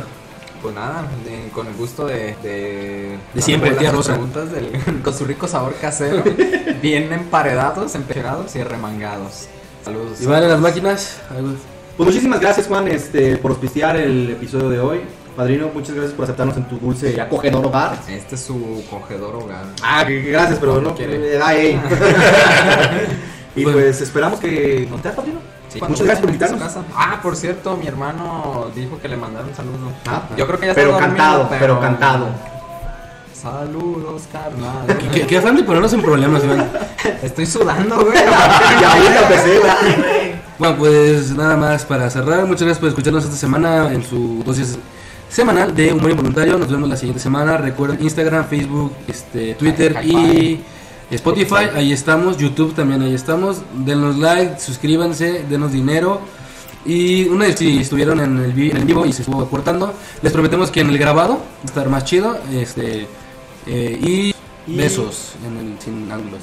Pues nada, de- con el gusto de... De, De siempre, las tía Rosa. preguntas del- con su rico sabor casero. bien emparedados, empedrados y remangados. Saludos. y van en las máquinas. Pues muchísimas gracias, Juan, este, por auspiciar el episodio de hoy. Padrino, muchas gracias por aceptarnos en tu dulce y acogedor hogar. Este es su cogedor hogar. Ah, gracias, pero no quiere. da ey. Y Bueno. pues esperamos que nos te Padrino. Sí, Muchas gracias por invitarnos. Ah, por cierto, mi hermano dijo que le mandaron saludos. Ah, Yo creo que ya pero está dormido, cantado, pero cantado. Saludos, carnal. ¿Qué, qué afán de ponernos en problemas, Iván? Estoy sudando, güey. Y ahorita empecé, güey. Bueno, pues nada más para cerrar. Muchas gracias por escucharnos esta semana en su dosis semanal de humor involuntario. Nos vemos la siguiente semana. Recuerden Instagram, Facebook, este, Twitter y Spotify. Ahí estamos. YouTube también ahí estamos. Denos like, suscríbanse, denos dinero. Y una vez si estuvieron en el, vi- en el vivo y se estuvo cortando, les prometemos que en el grabado va a estar más chido. Este, eh, y Y- besos en el sin ángulos.